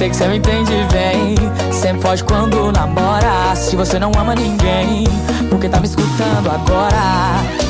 sei que você me entende bem. Sempre foge quando namora. Se você não ama ninguém, porque tá me escutando agora.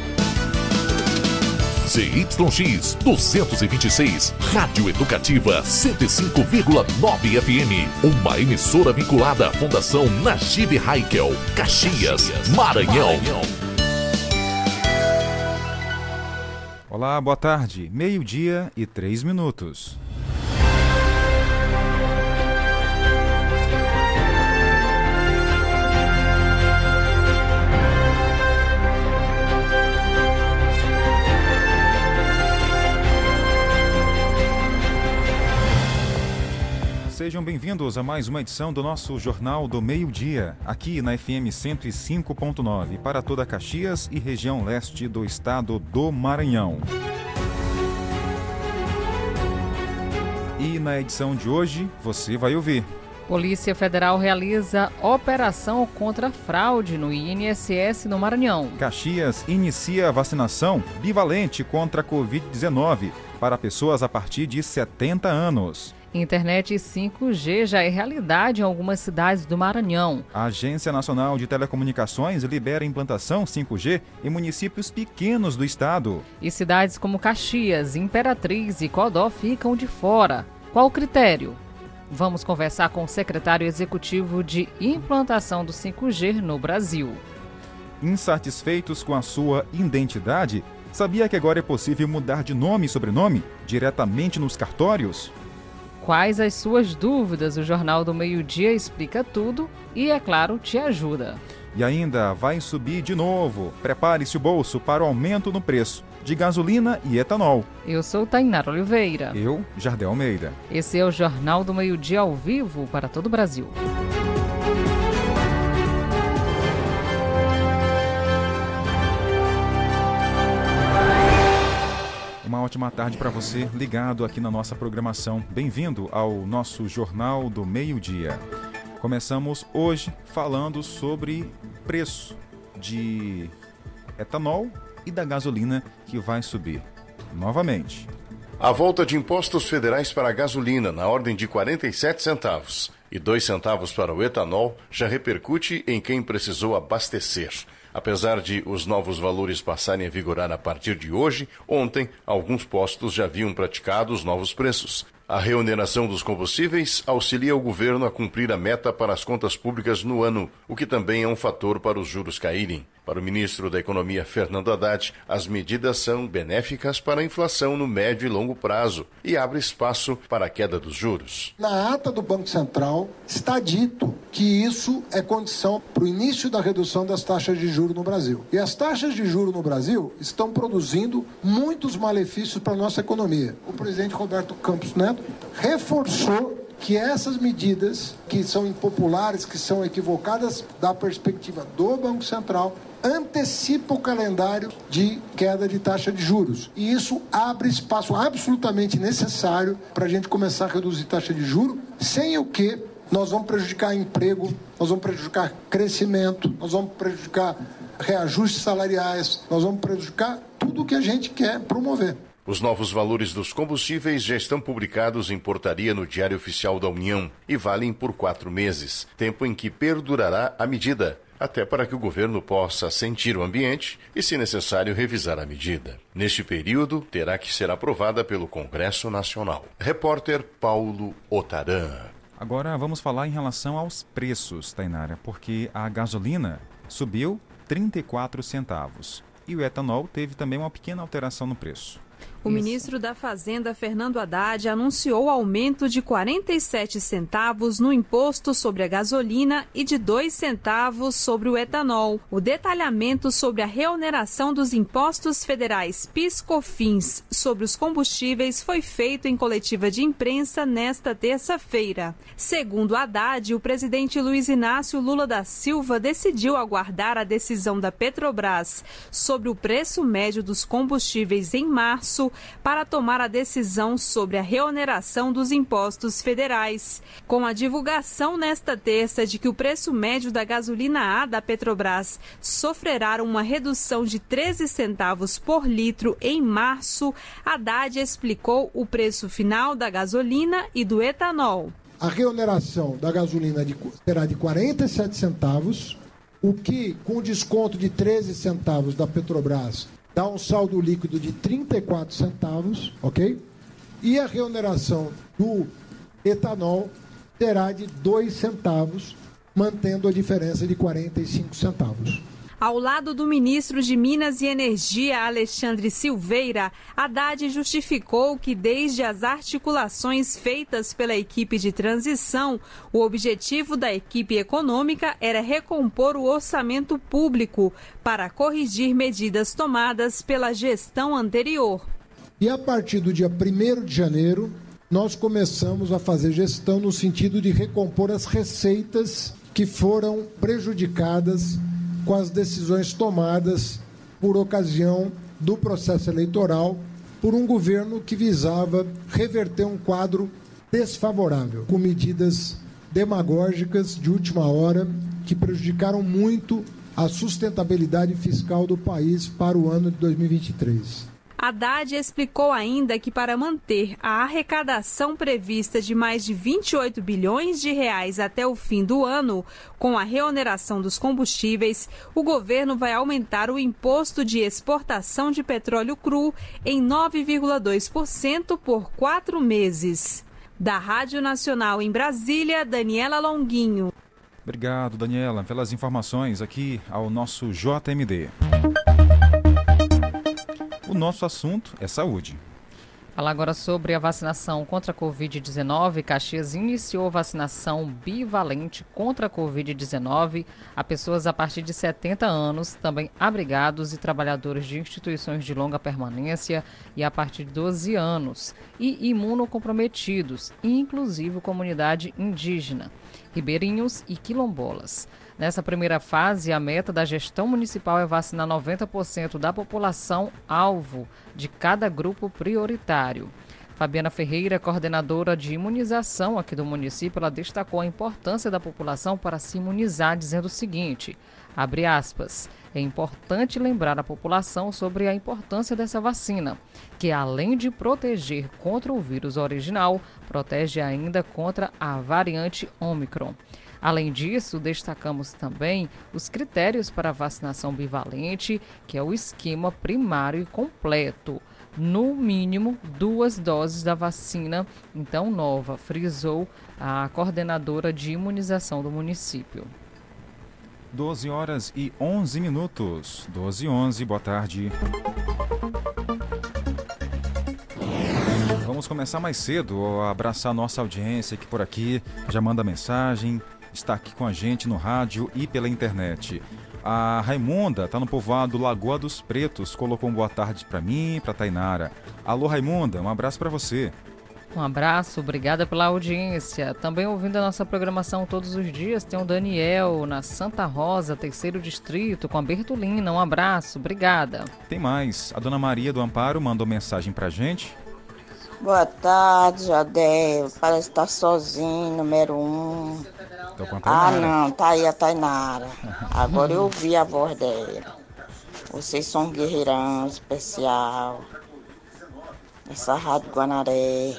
ZYX 226, Rádio Educativa 105,9 FM. Uma emissora vinculada à Fundação Najib Haikel, Caxias, Maranhão. Olá, boa tarde. Meio-dia e três minutos. Sejam bem-vindos a mais uma edição do nosso Jornal do Meio-Dia, aqui na FM 105.9, para toda Caxias e região leste do estado do Maranhão. E na edição de hoje, você vai ouvir. Polícia Federal realiza operação contra fraude no INSS no Maranhão. Caxias inicia vacinação bivalente contra a Covid-19 para pessoas a partir de 70 anos. Internet 5G já é realidade em algumas cidades do Maranhão. A Agência Nacional de Telecomunicações libera implantação 5G em municípios pequenos do estado. E cidades como Caxias, Imperatriz e Codó ficam de fora. Qual o critério? Vamos conversar com o secretário executivo de implantação do 5G no Brasil. Insatisfeitos com a sua identidade, sabia que agora é possível mudar de nome e sobrenome diretamente nos cartórios? Quais as suas dúvidas? O Jornal do Meio-Dia explica tudo e, é claro, te ajuda. E ainda vai subir de novo. Prepare-se o bolso para o aumento no preço de gasolina e etanol. Eu sou Tainara Oliveira. Eu, Jardel Almeida. Esse é o Jornal do Meio-Dia ao vivo para todo o Brasil. Uma ótima tarde para você ligado aqui na nossa programação. Bem-vindo ao nosso Jornal do Meio-Dia. Começamos hoje falando sobre preço de etanol e da gasolina que vai subir. Novamente. A volta de impostos federais para a gasolina na ordem de 47 centavos e 2 centavos para o etanol já repercute em quem precisou abastecer. Apesar de os novos valores passarem a vigorar a partir de hoje, ontem alguns postos já haviam praticado os novos preços. A reoneração dos combustíveis auxilia o governo a cumprir a meta para as contas públicas no ano, o que também é um fator para os juros caírem. Para o ministro da Economia, Fernando Haddad, as medidas são benéficas para a inflação no médio e longo prazo e abre espaço para a queda dos juros. Na ata do Banco Central está dito que isso é condição para o início da redução das taxas de juros no Brasil. E as taxas de juros no Brasil estão produzindo muitos malefícios para a nossa economia. O presidente Roberto Campos Neto reforçou que essas medidas que são impopulares, que são equivocadas da perspectiva do Banco Central, antecipa o calendário de queda de taxa de juros. E isso abre espaço absolutamente necessário para a gente começar a reduzir taxa de juros, sem o que nós vamos prejudicar emprego, nós vamos prejudicar crescimento, nós vamos prejudicar reajustes salariais, nós vamos prejudicar tudo o que a gente quer promover. Os novos valores dos combustíveis já estão publicados em portaria no Diário Oficial da União e valem por quatro meses, tempo em que perdurará a medida, até para que o governo possa sentir o ambiente e, se necessário, revisar a medida. Neste período, terá que ser aprovada pelo Congresso Nacional. Repórter Paulo Otaran. Agora vamos falar em relação aos preços, Tainara, porque a gasolina subiu 34 centavos e o etanol teve também uma pequena alteração no preço. O Isso. ministro da Fazenda, Fernando Haddad, anunciou aumento de 47 centavos no imposto sobre a gasolina e de 2 centavos sobre o etanol. O detalhamento sobre a reoneração dos impostos federais PIS/COFINS sobre os combustíveis foi feito em coletiva de imprensa nesta terça-feira. Segundo Haddad, o presidente Luiz Inácio Lula da Silva decidiu aguardar a decisão da Petrobras sobre o preço médio dos combustíveis em março para tomar a decisão sobre a reoneração dos impostos federais. Com a divulgação nesta terça de que o preço médio da gasolina A da Petrobras sofrerá uma redução de 13 centavos por litro em março, Haddad explicou o preço final da gasolina e do etanol. A reoneração da gasolina de, será de 47 centavos, o que, com desconto de 13 centavos da Petrobras, dá um saldo líquido de 34 centavos, ok? E a reoneração do etanol será de 2 centavos, mantendo a diferença de 45 centavos. Ao lado do ministro de Minas e Energia, Alexandre Silveira, Haddad justificou que, desde as articulações feitas pela equipe de transição, o objetivo da equipe econômica era recompor o orçamento público para corrigir medidas tomadas pela gestão anterior. E a partir do dia 1 de janeiro, nós começamos a fazer gestão no sentido de recompor as receitas que foram prejudicadas com as decisões tomadas por ocasião do processo eleitoral por um governo que visava reverter um quadro desfavorável, com medidas demagógicas de última hora que prejudicaram muito a sustentabilidade fiscal do país para o ano de 2023. Haddad explicou ainda que para manter a arrecadação prevista de mais de 28 bilhões de reais até o fim do ano, com a reoneração dos combustíveis, o governo vai aumentar o imposto de exportação de petróleo cru em 9,2% por quatro meses. Da Rádio Nacional em Brasília, Daniela Longuinho. Obrigado, Daniela, pelas informações aqui ao nosso JMD. O nosso assunto é saúde. Falar agora sobre a vacinação contra a Covid-19. Caxias iniciou vacinação bivalente contra a Covid-19 a pessoas a partir de 70 anos, também abrigados e trabalhadores de instituições de longa permanência e a partir de 12 anos, e imunocomprometidos, inclusive comunidade indígena, ribeirinhos e quilombolas. Nessa primeira fase, a meta da gestão municipal é vacinar 90% da população alvo de cada grupo prioritário. Fabiana Ferreira, coordenadora de imunização aqui do município, ela destacou a importância da população para se imunizar, dizendo o seguinte: abre aspas. É importante lembrar a população sobre a importância dessa vacina, que além de proteger contra o vírus original, protege ainda contra a variante Omicron. Além disso, destacamos também os critérios para a vacinação bivalente, que é o esquema primário e completo. No mínimo duas doses da vacina, então nova, frisou a coordenadora de imunização do município. 12 horas e 11 minutos. 12 e 11, boa tarde. Vamos começar mais cedo, abraçar nossa audiência aqui por aqui, já manda mensagem, está aqui com a gente no rádio e pela internet. A Raimunda está no povoado Lagoa dos Pretos, colocou um boa tarde para mim, para Tainara. Alô Raimunda, um abraço para você. Um abraço, obrigada pela audiência. Também ouvindo a nossa programação todos os dias, tem o Daniel na Santa Rosa, terceiro distrito, com a Bertolina. Um abraço, obrigada. Tem mais. A dona Maria do Amparo mandou mensagem pra gente. Boa tarde, Jadel. Parece estar tá sozinho, número um. Tô com a Ah, não, tá aí a Tainara. Agora eu ouvi a voz dela. Vocês são um guerreirão especial. essa Rádio Guanaré.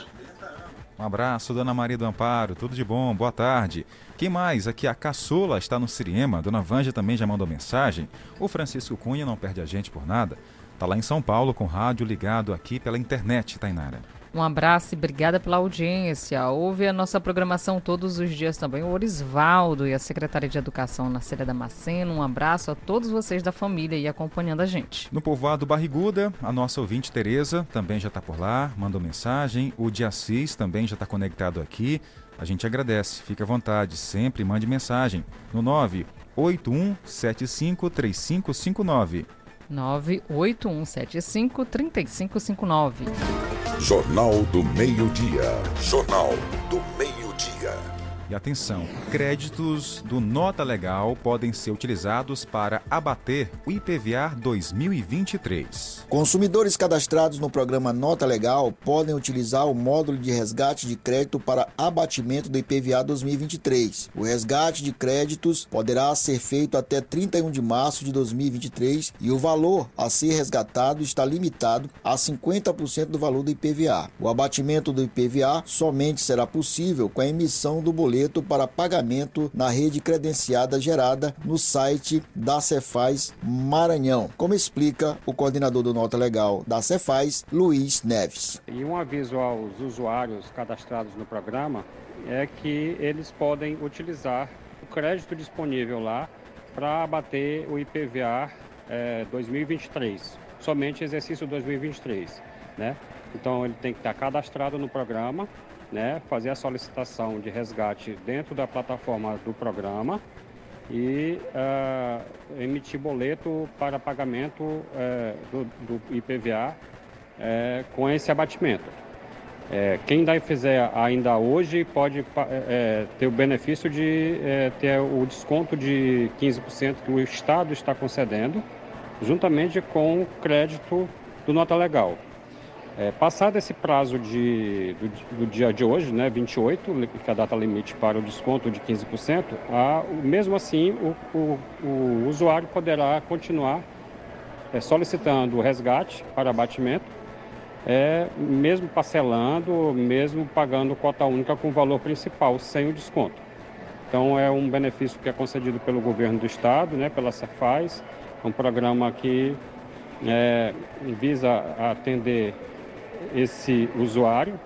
Um abraço, Dona Maria do Amparo, tudo de bom, boa tarde. Quem mais? Aqui a Caçula está no Siriema, Dona Vanja também já mandou mensagem. O Francisco Cunha não perde a gente por nada. Está lá em São Paulo com rádio ligado aqui pela internet, Tainara. Um abraço e obrigada pela audiência. Ouve a nossa programação todos os dias também. O Orisvaldo e a Secretaria de Educação na Célia Damasceno. Um abraço a todos vocês da família e acompanhando a gente. No povoado Barriguda, a nossa ouvinte Tereza também já está por lá, mandou mensagem. O Diassis também já está conectado aqui. A gente agradece. Fique à vontade, sempre mande mensagem no 981753559. 981753559. Jornal do Meio-Dia. Jornal do Meio-Dia. E atenção, créditos do Nota Legal podem ser utilizados para abater o IPVA 2023. Consumidores cadastrados no programa Nota Legal podem utilizar o módulo de resgate de crédito para abatimento do IPVA 2023. O resgate de créditos poderá ser feito até 31 de março de 2023 e o valor a ser resgatado está limitado a 50% do valor do IPVA. O abatimento do IPVA somente será possível com a emissão do boleto boleto para pagamento na rede credenciada gerada no site da Cefaz Maranhão, como explica o coordenador do Nota Legal da Cefaz, Luiz Neves. E um aviso aos usuários cadastrados no programa é que eles podem utilizar o crédito disponível lá para abater o IPVA é, 2023, somente exercício 2023, né? Então ele tem que estar cadastrado no programa né, fazer a solicitação de resgate dentro da plataforma do programa e uh, emitir boleto para pagamento uh, do, do, IPVA uh, eh, com esse abatimento. quem ainda fizer ainda hoje pode ter o benefício de ter o desconto de 15% que o Estado está concedendo, juntamente com o crédito do nota legal. É, passado esse prazo de, do, do, dia de hoje, né, 28, que é a data limite para o desconto de 15%, a, mesmo assim o, o, o usuário poderá continuar é, solicitando o resgate para abatimento, é, mesmo parcelando, mesmo pagando cota única com o valor principal, sem o desconto. Então é um benefício que é concedido pelo governo do estado, né, pela Cefaz, é um programa que é, visa atender esse usuário,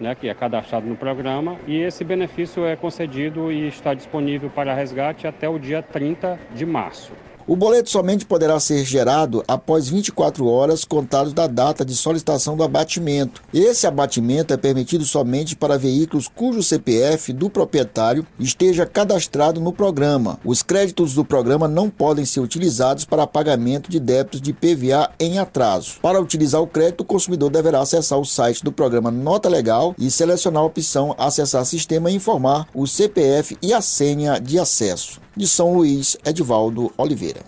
né, que é cadastrado no programa, e esse benefício é concedido e está disponível para resgate até o dia 30 de março. O boleto somente poderá ser gerado após 24 horas contados da data de solicitação do abatimento. Esse abatimento é permitido somente para veículos cujo CPF do proprietário esteja cadastrado no programa. Os créditos do programa não podem ser utilizados para pagamento de débitos de PVA em atraso. Para utilizar o crédito, o consumidor deverá acessar o site do programa Nota Legal e selecionar a opção Acessar Sistema e informar o CPF e a senha de acesso. De São Luís, Edvaldo Oliveira.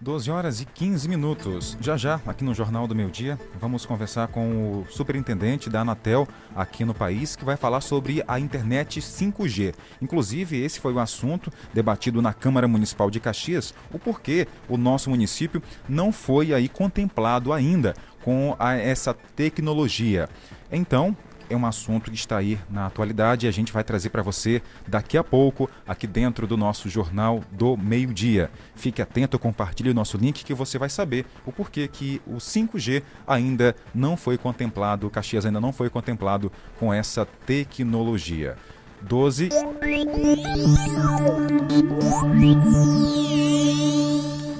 12 horas e 15 minutos. Já já, aqui no Jornal do Meio Dia, vamos conversar com o superintendente da Anatel aqui no país, que vai falar sobre a internet 5G. Inclusive, esse foi o assunto debatido na Câmara Municipal de Caxias, o porquê o nosso município não foi aí contemplado ainda com a, essa tecnologia. Então, é um assunto que está aí na atualidade e a gente vai trazer para você daqui a pouco, aqui dentro do nosso Jornal do Meio-Dia. Fique atento, compartilhe o nosso link que você vai saber o porquê que o 5G ainda não foi contemplado, o Caxias ainda não foi contemplado com essa tecnologia. 12.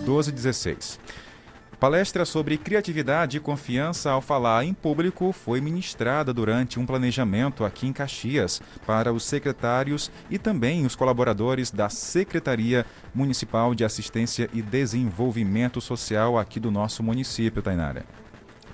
12 16. Palestra sobre criatividade e confiança ao falar em público foi ministrada durante um planejamento aqui em Caxias para os secretários e também os colaboradores da Secretaria Municipal de Assistência e Desenvolvimento Social aqui do nosso município, Tainara.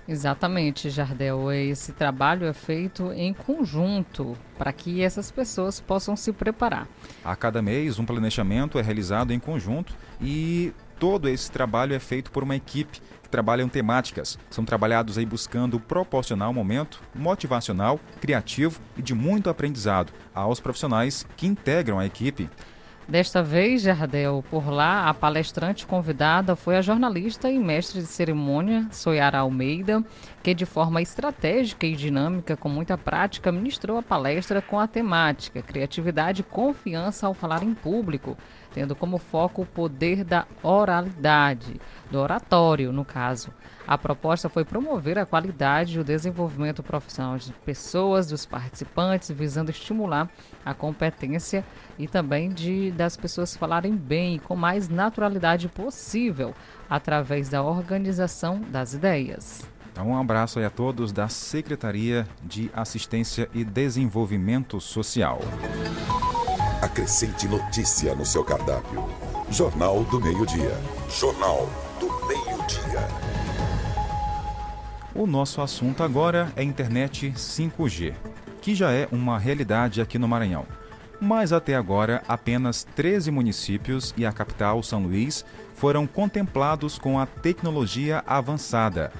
Exatamente, Jardel. Esse trabalho é feito em conjunto para que essas pessoas possam se preparar. A cada mês, um planejamento é realizado em conjunto e todo esse trabalho é feito por uma equipe que trabalha em temáticas. São trabalhados aí buscando proporcionar um momento motivacional, criativo e de muito aprendizado aos profissionais que integram a equipe. Desta vez, Jardel, por lá, a palestrante convidada foi a jornalista e mestre de cerimônia Soyara Almeida, que de forma estratégica e dinâmica, com muita prática, ministrou a palestra com a temática Criatividade e Confiança ao Falar em Público, tendo como foco o poder da oralidade, do oratório, no caso. A proposta foi promover a qualidade e o desenvolvimento profissional de pessoas, dos participantes, visando estimular a competência e também de das pessoas falarem bem com mais naturalidade possível através da organização das ideias. Então, um abraço aí a todos da Secretaria de Assistência e Desenvolvimento Social. Acrescente notícia no seu cardápio. Jornal do Meio-Dia. Jornal do Meio-Dia. O nosso assunto agora é internet 5G, que já é uma realidade aqui no Maranhão. Mas até agora, apenas 13 municípios e a capital, São Luís, foram contemplados com a tecnologia avançada.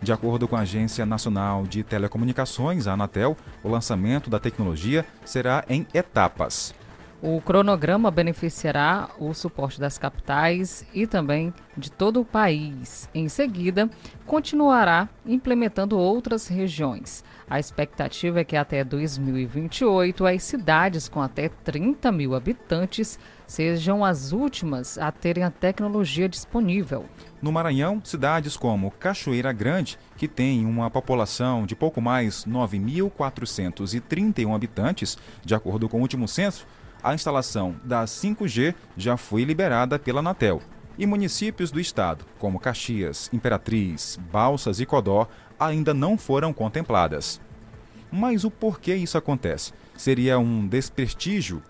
De acordo com a Agência Nacional de Telecomunicações, a Anatel, o lançamento da tecnologia será em etapas. O cronograma beneficiará o suporte das capitais e também de todo o país. Em seguida, continuará implementando outras regiões. A expectativa é que até 2028 as cidades com até 30 mil habitantes sejam as últimas a terem a tecnologia disponível. No Maranhão, cidades como Cachoeira Grande, que tem uma população de pouco mais 9.431 habitantes, de acordo com o último censo, a instalação da 5G já foi liberada pela Anatel. E municípios do estado, como Caxias, Imperatriz, Balsas e Codó, ainda não foram contempladas. Mas o porquê isso acontece? Seria um desprestígio?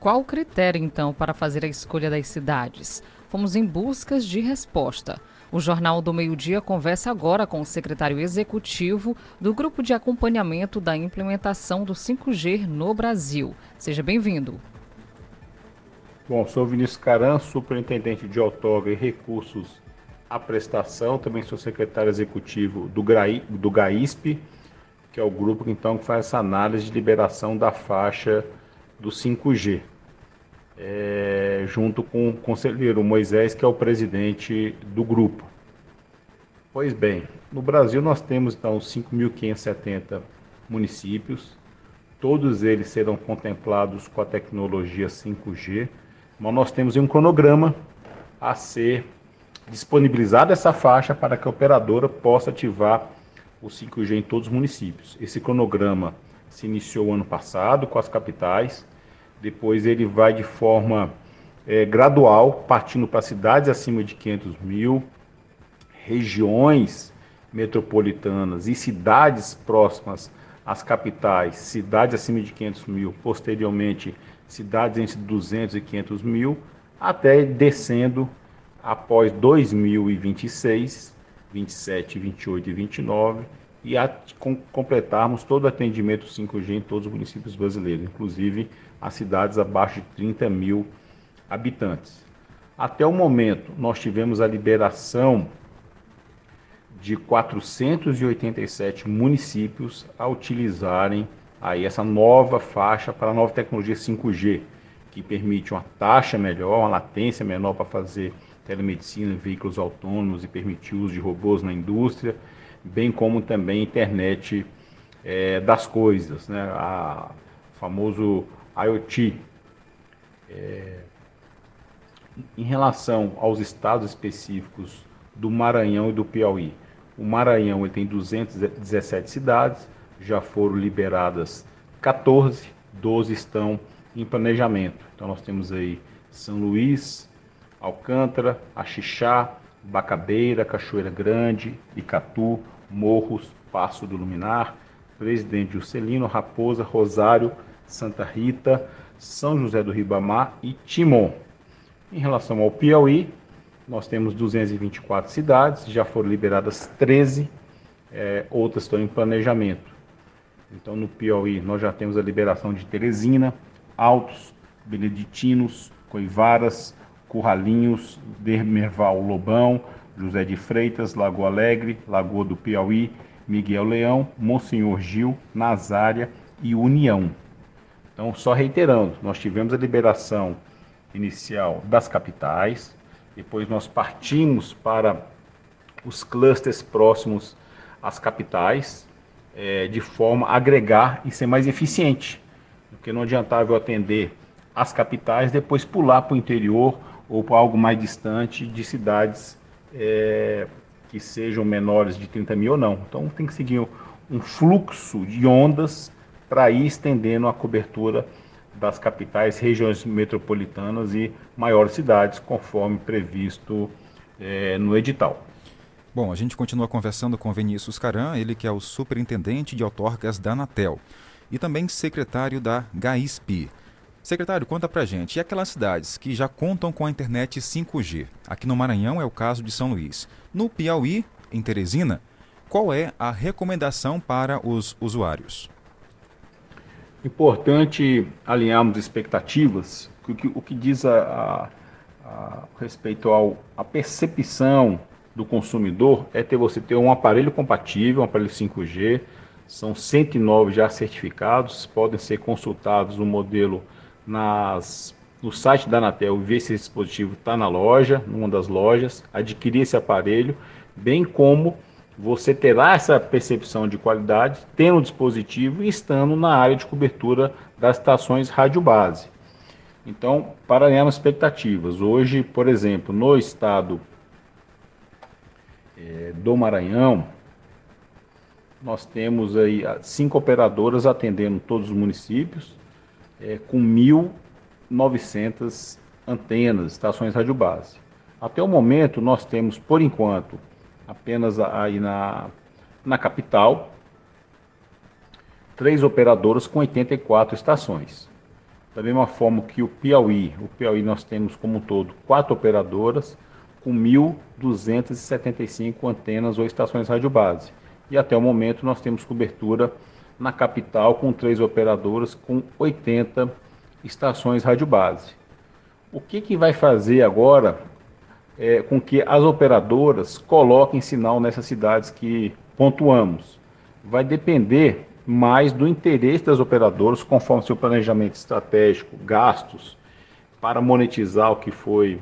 Qual o critério, então, para fazer a escolha das cidades? Fomos em buscas de resposta. O Jornal do Meio-Dia conversa agora com o secretário executivo do Grupo de Acompanhamento da Implementação do 5G no Brasil. Seja bem-vindo. Bom, sou Vinícius Caran, superintendente de outorga e recursos à prestação, também sou secretário executivo do, GRAI, do GAISP, que é o grupo então que faz essa análise de liberação da faixa do 5G é, junto com o conselheiro Moisés, que é o presidente do grupo. Pois bem, no Brasil nós temos então 5.570 municípios, todos eles serão contemplados com a tecnologia 5G, mas nós temos um cronograma a ser disponibilizada essa faixa para que a operadora possa ativar o 5G em todos os municípios. Esse cronograma se iniciou ano passado com as capitais, depois ele vai de forma é, gradual, partindo para cidades acima de 500 mil, regiões metropolitanas e cidades próximas às capitais, cidades acima de 500 mil, posteriormente cidades entre 200 e 500 mil, até descendo após 2026, 27, 28 e 29, e a, com, completarmos todo o atendimento 5G em todos os municípios brasileiros, inclusive as cidades abaixo de 30 mil habitantes. Até o momento, nós tivemos a liberação de 487 municípios a utilizarem aí essa nova faixa para a nova tecnologia 5G, que permite uma taxa melhor, uma latência menor para fazer telemedicina em veículos autônomos e permitir o uso de robôs na indústria, bem como também internet é, das coisas, né? A famoso IoT. É, em relação aos estados específicos do Maranhão e do Piauí, o Maranhão ele tem 217 cidades, já foram liberadas 14, 12 estão em planejamento. Então nós temos aí São Luís, Alcântara, Axixá, Bacabeira, Cachoeira Grande, Icatu, Morros, Passo do Luminar, Presidente Juscelino, Raposa, Rosário, Santa Rita, São José do Ribamar e Timon. Em relação ao Piauí, nós temos 224 cidades, já foram liberadas 13, é, outras estão em planejamento. Então, no Piauí, nós já temos a liberação de Teresina, Altos, Beneditinos, Coivaras, Curralinhos, Dermerval Lobão, José de Freitas, Lagoa Alegre, Lagoa do Piauí, Miguel Leão, Monsenhor Gil, Nazária e União. Então, só reiterando, nós tivemos a liberação inicial das capitais, depois nós partimos para os clusters próximos às capitais, é, de forma a agregar e ser mais eficiente. Porque não adiantava eu atender as capitais, depois pular para o interior ou para algo mais distante de cidades é, que sejam menores de 30 mil ou não. Então tem que seguir um fluxo de ondas para ir estendendo a cobertura das capitais, regiões metropolitanas e maiores cidades, conforme previsto é, no edital. Bom, a gente continua conversando com Vinícius Caran, ele que é o superintendente de autarcas da Anatel e também secretário da GAISP. Secretário, conta pra gente, e aquelas cidades que já contam com a internet 5G? Aqui no Maranhão é o caso de São Luís. No Piauí, em Teresina, qual é a recomendação para os usuários? Importante alinharmos expectativas, o que, o que diz a, a, a respeito à percepção do consumidor é ter você ter um aparelho compatível, um aparelho 5G, são 109 já certificados, podem ser consultados o modelo nas, no site da Anatel, ver se esse dispositivo está na loja, numa das lojas, adquirir esse aparelho, bem como você terá essa percepção de qualidade tendo o dispositivo e estando na área de cobertura das estações rádio base. Então, para as expectativas, hoje, por exemplo, no estado é, do Maranhão, nós temos aí cinco operadoras atendendo todos os municípios, é, com 1.900 antenas, estações rádio base. Até o momento, nós temos, por enquanto, apenas aí na, na capital, três operadoras com 84 estações. Da mesma forma que o Piauí, o Piauí nós temos como um todo quatro operadoras com 1.275 antenas ou estações rádio base. E até o momento nós temos cobertura na capital com três operadoras com 80 estações rádio base. O que, que vai fazer agora é, com que as operadoras coloquem sinal nessas cidades que pontuamos? Vai depender mais do interesse das operadoras, conforme seu planejamento estratégico, gastos para monetizar o que foi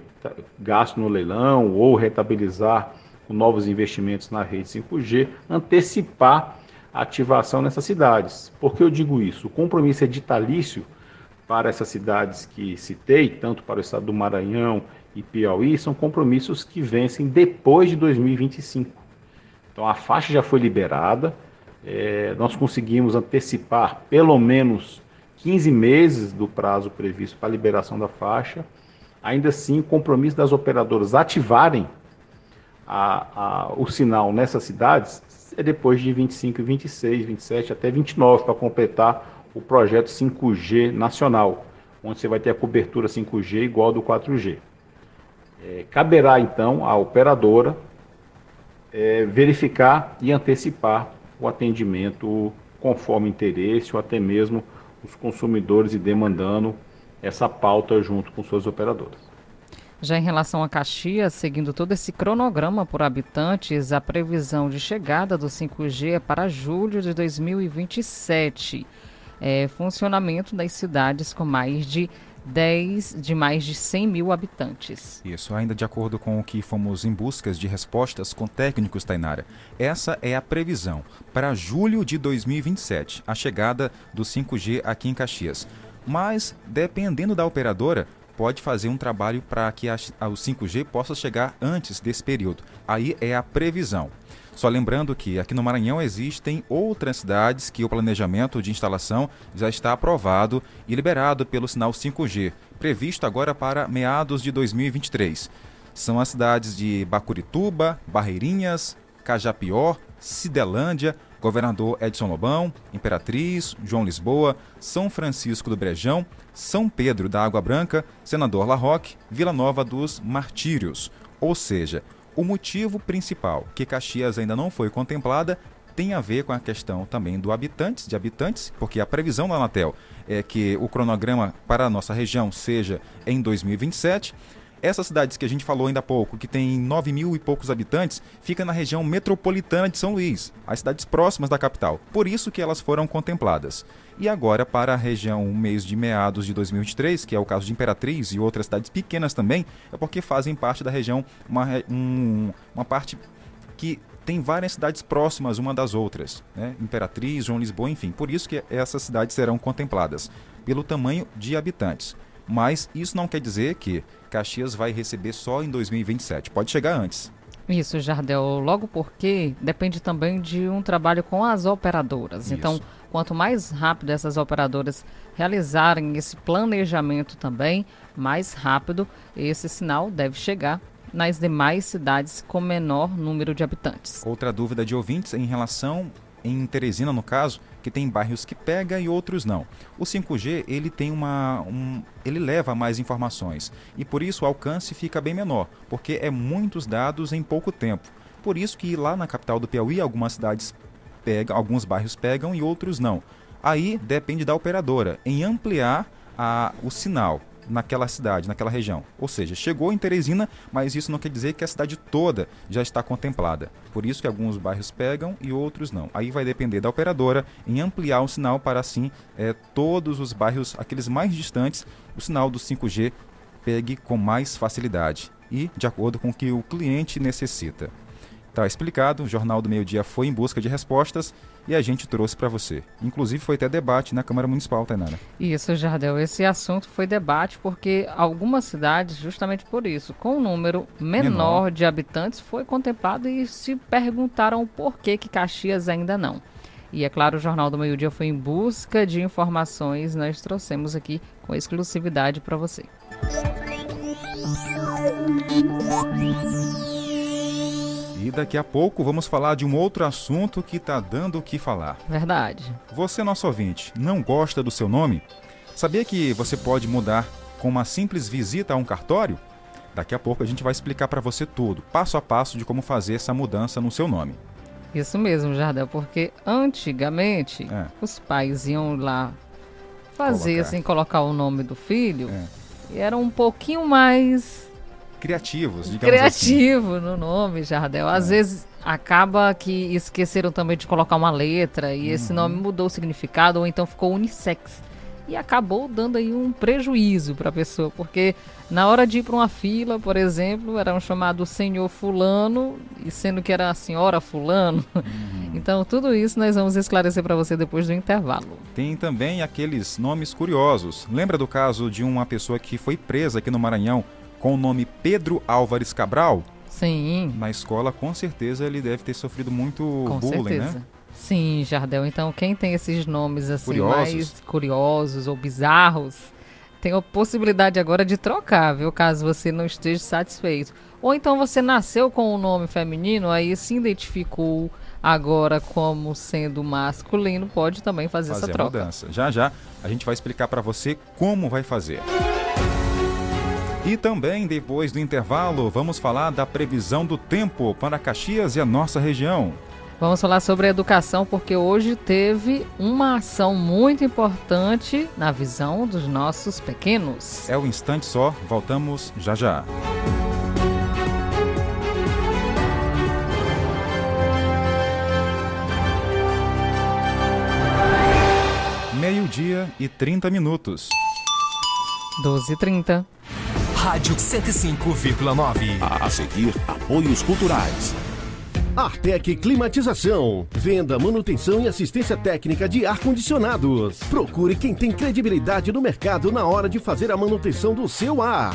gasto no leilão ou rentabilizar com novos investimentos na rede 5G, antecipar ativação nessas cidades. Por que eu digo isso? O compromisso editalício para essas cidades que citei, tanto para o estado do Maranhão e Piauí, são compromissos que vencem depois de 2025. Então a faixa já foi liberada, é, nós conseguimos antecipar pelo menos 15 meses do prazo previsto para a liberação da faixa. Ainda assim, o compromisso das operadoras ativarem a, a, o sinal nessas cidades é depois de 25, 26, 27 até 29 para completar o projeto 5G nacional, onde você vai ter a cobertura 5G igual ao do 4G. É, caberá então à operadora é, verificar e antecipar o atendimento conforme interesse ou até mesmo os consumidores e demandando essa pauta junto com suas operadoras. Já em relação a Caxias, seguindo todo esse cronograma por habitantes, a previsão de chegada do 5G é para julho de 2027. É, funcionamento das cidades com mais de 10 de mais de 100 mil habitantes. Isso, ainda de acordo com o que fomos em busca de respostas com técnicos, Tainara. Essa é a previsão para julho de 2027, a chegada do 5G aqui em Caxias. Mas, dependendo da operadora, pode fazer um trabalho para que a, a, o 5G possa chegar antes desse período. Aí é a previsão. Só lembrando que aqui no Maranhão existem outras cidades que o planejamento de instalação já está aprovado e liberado pelo sinal 5G, previsto agora para meados de 2023. São as cidades de Bacurituba, Barreirinhas, Cajapió, Cidelândia, Governador Edson Lobão, Imperatriz, João Lisboa, São Francisco do Brejão, São Pedro da Água Branca, Senador Larroque, Vila Nova dos Martírios. Ou seja, o motivo principal que Caxias ainda não foi contemplada tem a ver com a questão também do habitantes, de habitantes, porque a previsão da Anatel é que o cronograma para a nossa região seja em 2027 Essas cidades que a gente falou ainda há pouco, que tem 9 mil e poucos habitantes, fica na região metropolitana de São Luís, as cidades próximas da capital. Por isso que elas foram contempladas. E agora, para a região mês de meados de 2023, que é o caso de Imperatriz e outras cidades pequenas também, é porque fazem parte da região, uma, um, uma parte que tem várias cidades próximas uma das outras, né? Imperatriz, João Lisboa, enfim. Por isso que essas cidades serão contempladas pelo tamanho de habitantes. Mas isso não quer dizer que Caxias vai receber só em 2027. Pode chegar antes. Isso, Jardel. Logo porque depende também de um trabalho com as operadoras. Isso. Então, quanto mais rápido essas operadoras realizarem esse planejamento também, mais rápido esse sinal deve chegar nas demais cidades com menor número de habitantes. Outra dúvida de ouvintes em relação em Teresina, no caso, que tem bairros que pega e outros não. O 5G ele tem uma, um, ele leva mais informações e por isso o alcance fica bem menor, porque é muitos dados em pouco tempo. Por isso que lá na capital do Piauí algumas cidades pegam, alguns bairros pegam e outros não. Aí depende da operadora em ampliar a, o sinal naquela cidade, naquela região. Ou seja, chegou em Teresina, mas isso não quer dizer que a cidade toda já está contemplada. Por isso que alguns bairros pegam e outros não. Aí vai depender da operadora em ampliar o sinal para assim é, todos os bairros, aqueles mais distantes, o sinal do 5G pegue com mais facilidade e de acordo com o que o cliente necessita. Está explicado, o Jornal do Meio Dia foi em busca de respostas e a gente trouxe para você. Inclusive foi até debate na Câmara Municipal, Tainara. Isso, Jardel. Esse assunto foi debate porque algumas cidades, justamente por isso, com um número menor, menor. de habitantes, foi contemplado e se perguntaram por que, que Caxias ainda não. E é claro, o Jornal do Meio Dia foi em busca de informações, nós trouxemos aqui com exclusividade para você. E daqui a pouco vamos falar de um outro assunto que está dando o que falar. Verdade. Você, nosso ouvinte, não gosta do seu nome? Sabia que você pode mudar com uma simples visita a um cartório? Daqui a pouco a gente vai explicar para você tudo, passo a passo, de como fazer essa mudança no seu nome. Isso mesmo, Jardel, porque antigamente é. os pais iam lá fazer colocar. assim, colocar o nome do filho é. e era um pouquinho mais criativos, digamos Criativo assim. no nome, Jardel. Às é. vezes acaba que esqueceram também de colocar uma letra e uhum. esse nome mudou o significado ou então ficou unissex. E acabou dando aí um prejuízo para a pessoa, porque na hora de ir para uma fila, por exemplo, era um chamado senhor fulano, e sendo que era a senhora fulano. Uhum. Então, tudo isso nós vamos esclarecer para você depois do intervalo. Tem também aqueles nomes curiosos. Lembra do caso de uma pessoa que foi presa aqui no Maranhão com o nome Pedro Álvares Cabral, Sim. Na escola, com certeza, ele deve ter sofrido muito com bullying, né? certeza. né? Sim, Jardel. Então, quem tem esses nomes assim curiosos. mais curiosos ou bizarros, tem a possibilidade agora de trocar, viu? Caso você não esteja satisfeito. Ou então você nasceu com o um nome feminino, aí se identificou agora como sendo masculino, pode também fazer, fazer essa troca. Mudança. Já já a gente vai explicar para você como vai fazer. E também, depois do intervalo, vamos falar da previsão do tempo para Caxias e a nossa região. Vamos falar sobre educação porque hoje teve uma ação muito importante na visão dos nossos pequenos. É o um instante só, voltamos já já. Meio-dia e 30 minutos. 12 e 30. Rádio 105,9. A seguir, apoios culturais. Artec Climatização. Venda, manutenção e assistência técnica de ar-condicionados. Procure quem tem credibilidade no mercado na hora de fazer a manutenção do seu ar.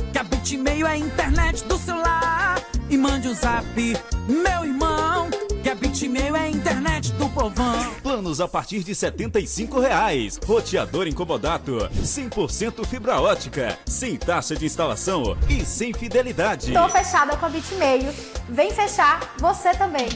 A Bitmail é a internet do celular. E mande um zap, meu irmão. Que a Bitmail é a internet do povão. Planos a partir de 75 reais. Roteador incomodato. 100% fibra ótica. Sem taxa de instalação e sem fidelidade. Tô fechada com a Bitmail. Vem fechar você também.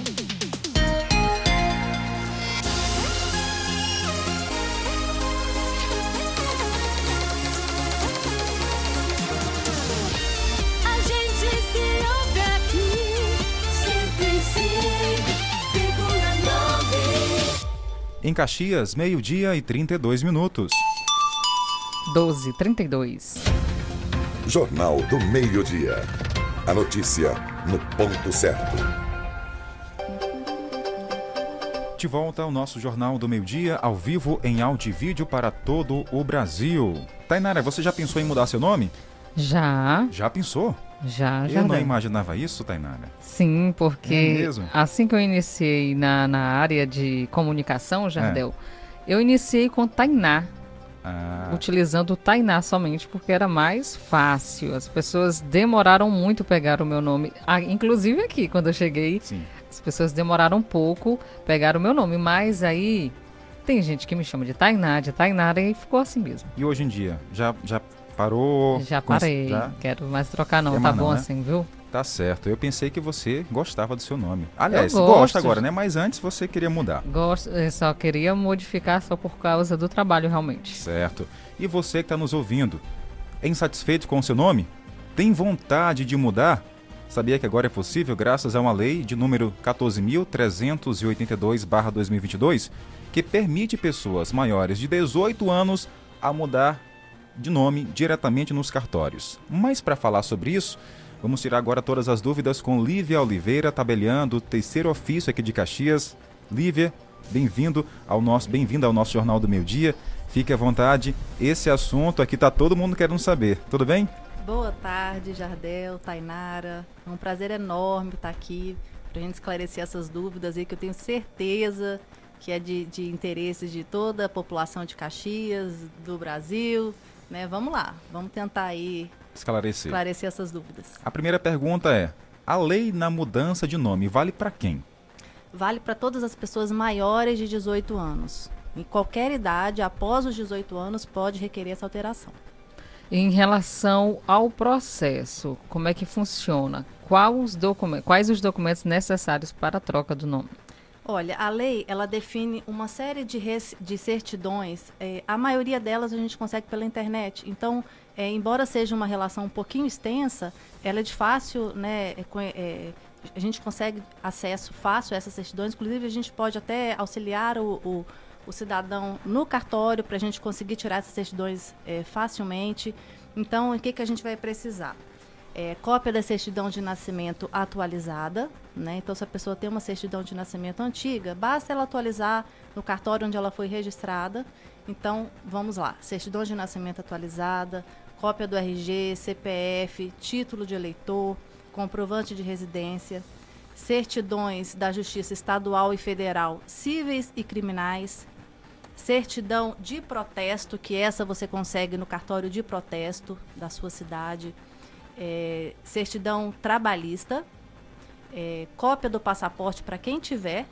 Em Caxias, meio-dia e 32 minutos. 12, 32. Jornal do Meio-Dia. A notícia no ponto certo. De volta ao nosso Jornal do Meio-Dia, ao vivo em áudio e vídeo para todo o Brasil. Tainara, você já pensou em mudar seu nome? Já. Já pensou? Já, já. Eu não imaginava isso, Tainara. Sim, porque É assim que eu iniciei na, na área de comunicação, Jardel, eu iniciei com Tainá. Ah, Utilizando o Tainá somente, porque era mais fácil. As pessoas demoraram muito pegar o meu nome. Ah, inclusive aqui, quando eu cheguei, as pessoas demoraram um pouco pegar o meu nome. Mas aí tem gente que me chama de Tainá, de Tainara, e ficou assim mesmo. e hoje em dia, já, já parou? Já parei. já? Quero mais trocar, não. Quer Tá bom não, né? assim, viu? Tá certo. Eu pensei que você gostava do seu nome. Aliás, gosta agora, né? Mas antes você queria mudar. Gosto, eu só queria modificar só por causa do trabalho, realmente. Certo. E você que está nos ouvindo, é insatisfeito com o seu nome? Tem vontade de mudar? Sabia que agora é possível graças a uma lei de número 14.382-2022 que permite pessoas maiores de 18 anos a mudar de nome diretamente nos cartórios. Mas para falar sobre isso, vamos tirar agora todas as dúvidas com Lívia Oliveira, tabeliando o terceiro ofício aqui de Caxias. Lívia, bem-vindo ao nosso, bem-vinda ao nosso Jornal do Meio Dia. Fique à vontade. Esse assunto aqui tá todo mundo querendo saber. Tudo bem? Boa tarde, Jardel, Tainara. É um prazer enorme estar aqui para a gente esclarecer essas dúvidas aí que eu tenho certeza que é de, de interesse de toda a população de Caxias, do Brasil. Né? Vamos lá, vamos tentar aí Esclarecer. esclarecer essas dúvidas. A primeira pergunta é: a lei na mudança de nome vale para quem? Vale para todas as pessoas maiores de 18 anos. Em qualquer idade, após os 18 anos, pode requerer essa alteração. Em relação ao processo, como é que funciona? Quais os, documentos, quais os documentos necessários para a troca do nome? Olha, a lei ela define uma série de, res- de certidões. eh, a maioria delas a gente consegue pela internet. Então, eh, embora seja uma relação um pouquinho extensa, ela é de fácil, né? co- eh, a gente consegue acesso fácil a essas certidões. Inclusive, a gente pode até auxiliar o, o, o cidadão no cartório para a gente conseguir tirar essas certidões eh, facilmente. Então, o que, que a gente vai precisar? É, cópia da certidão de nascimento atualizada, né? Então, se a pessoa tem uma certidão de nascimento antiga, basta ela atualizar no cartório onde ela foi registrada. Então, vamos lá: certidão de nascimento atualizada, cópia do RG, CPF, título de eleitor, comprovante de residência, certidões da Justiça Estadual e Federal cíveis e criminais, certidão de protesto, que essa você consegue no cartório de protesto da sua cidade, é, certidão trabalhista, é, cópia do passaporte para quem tiver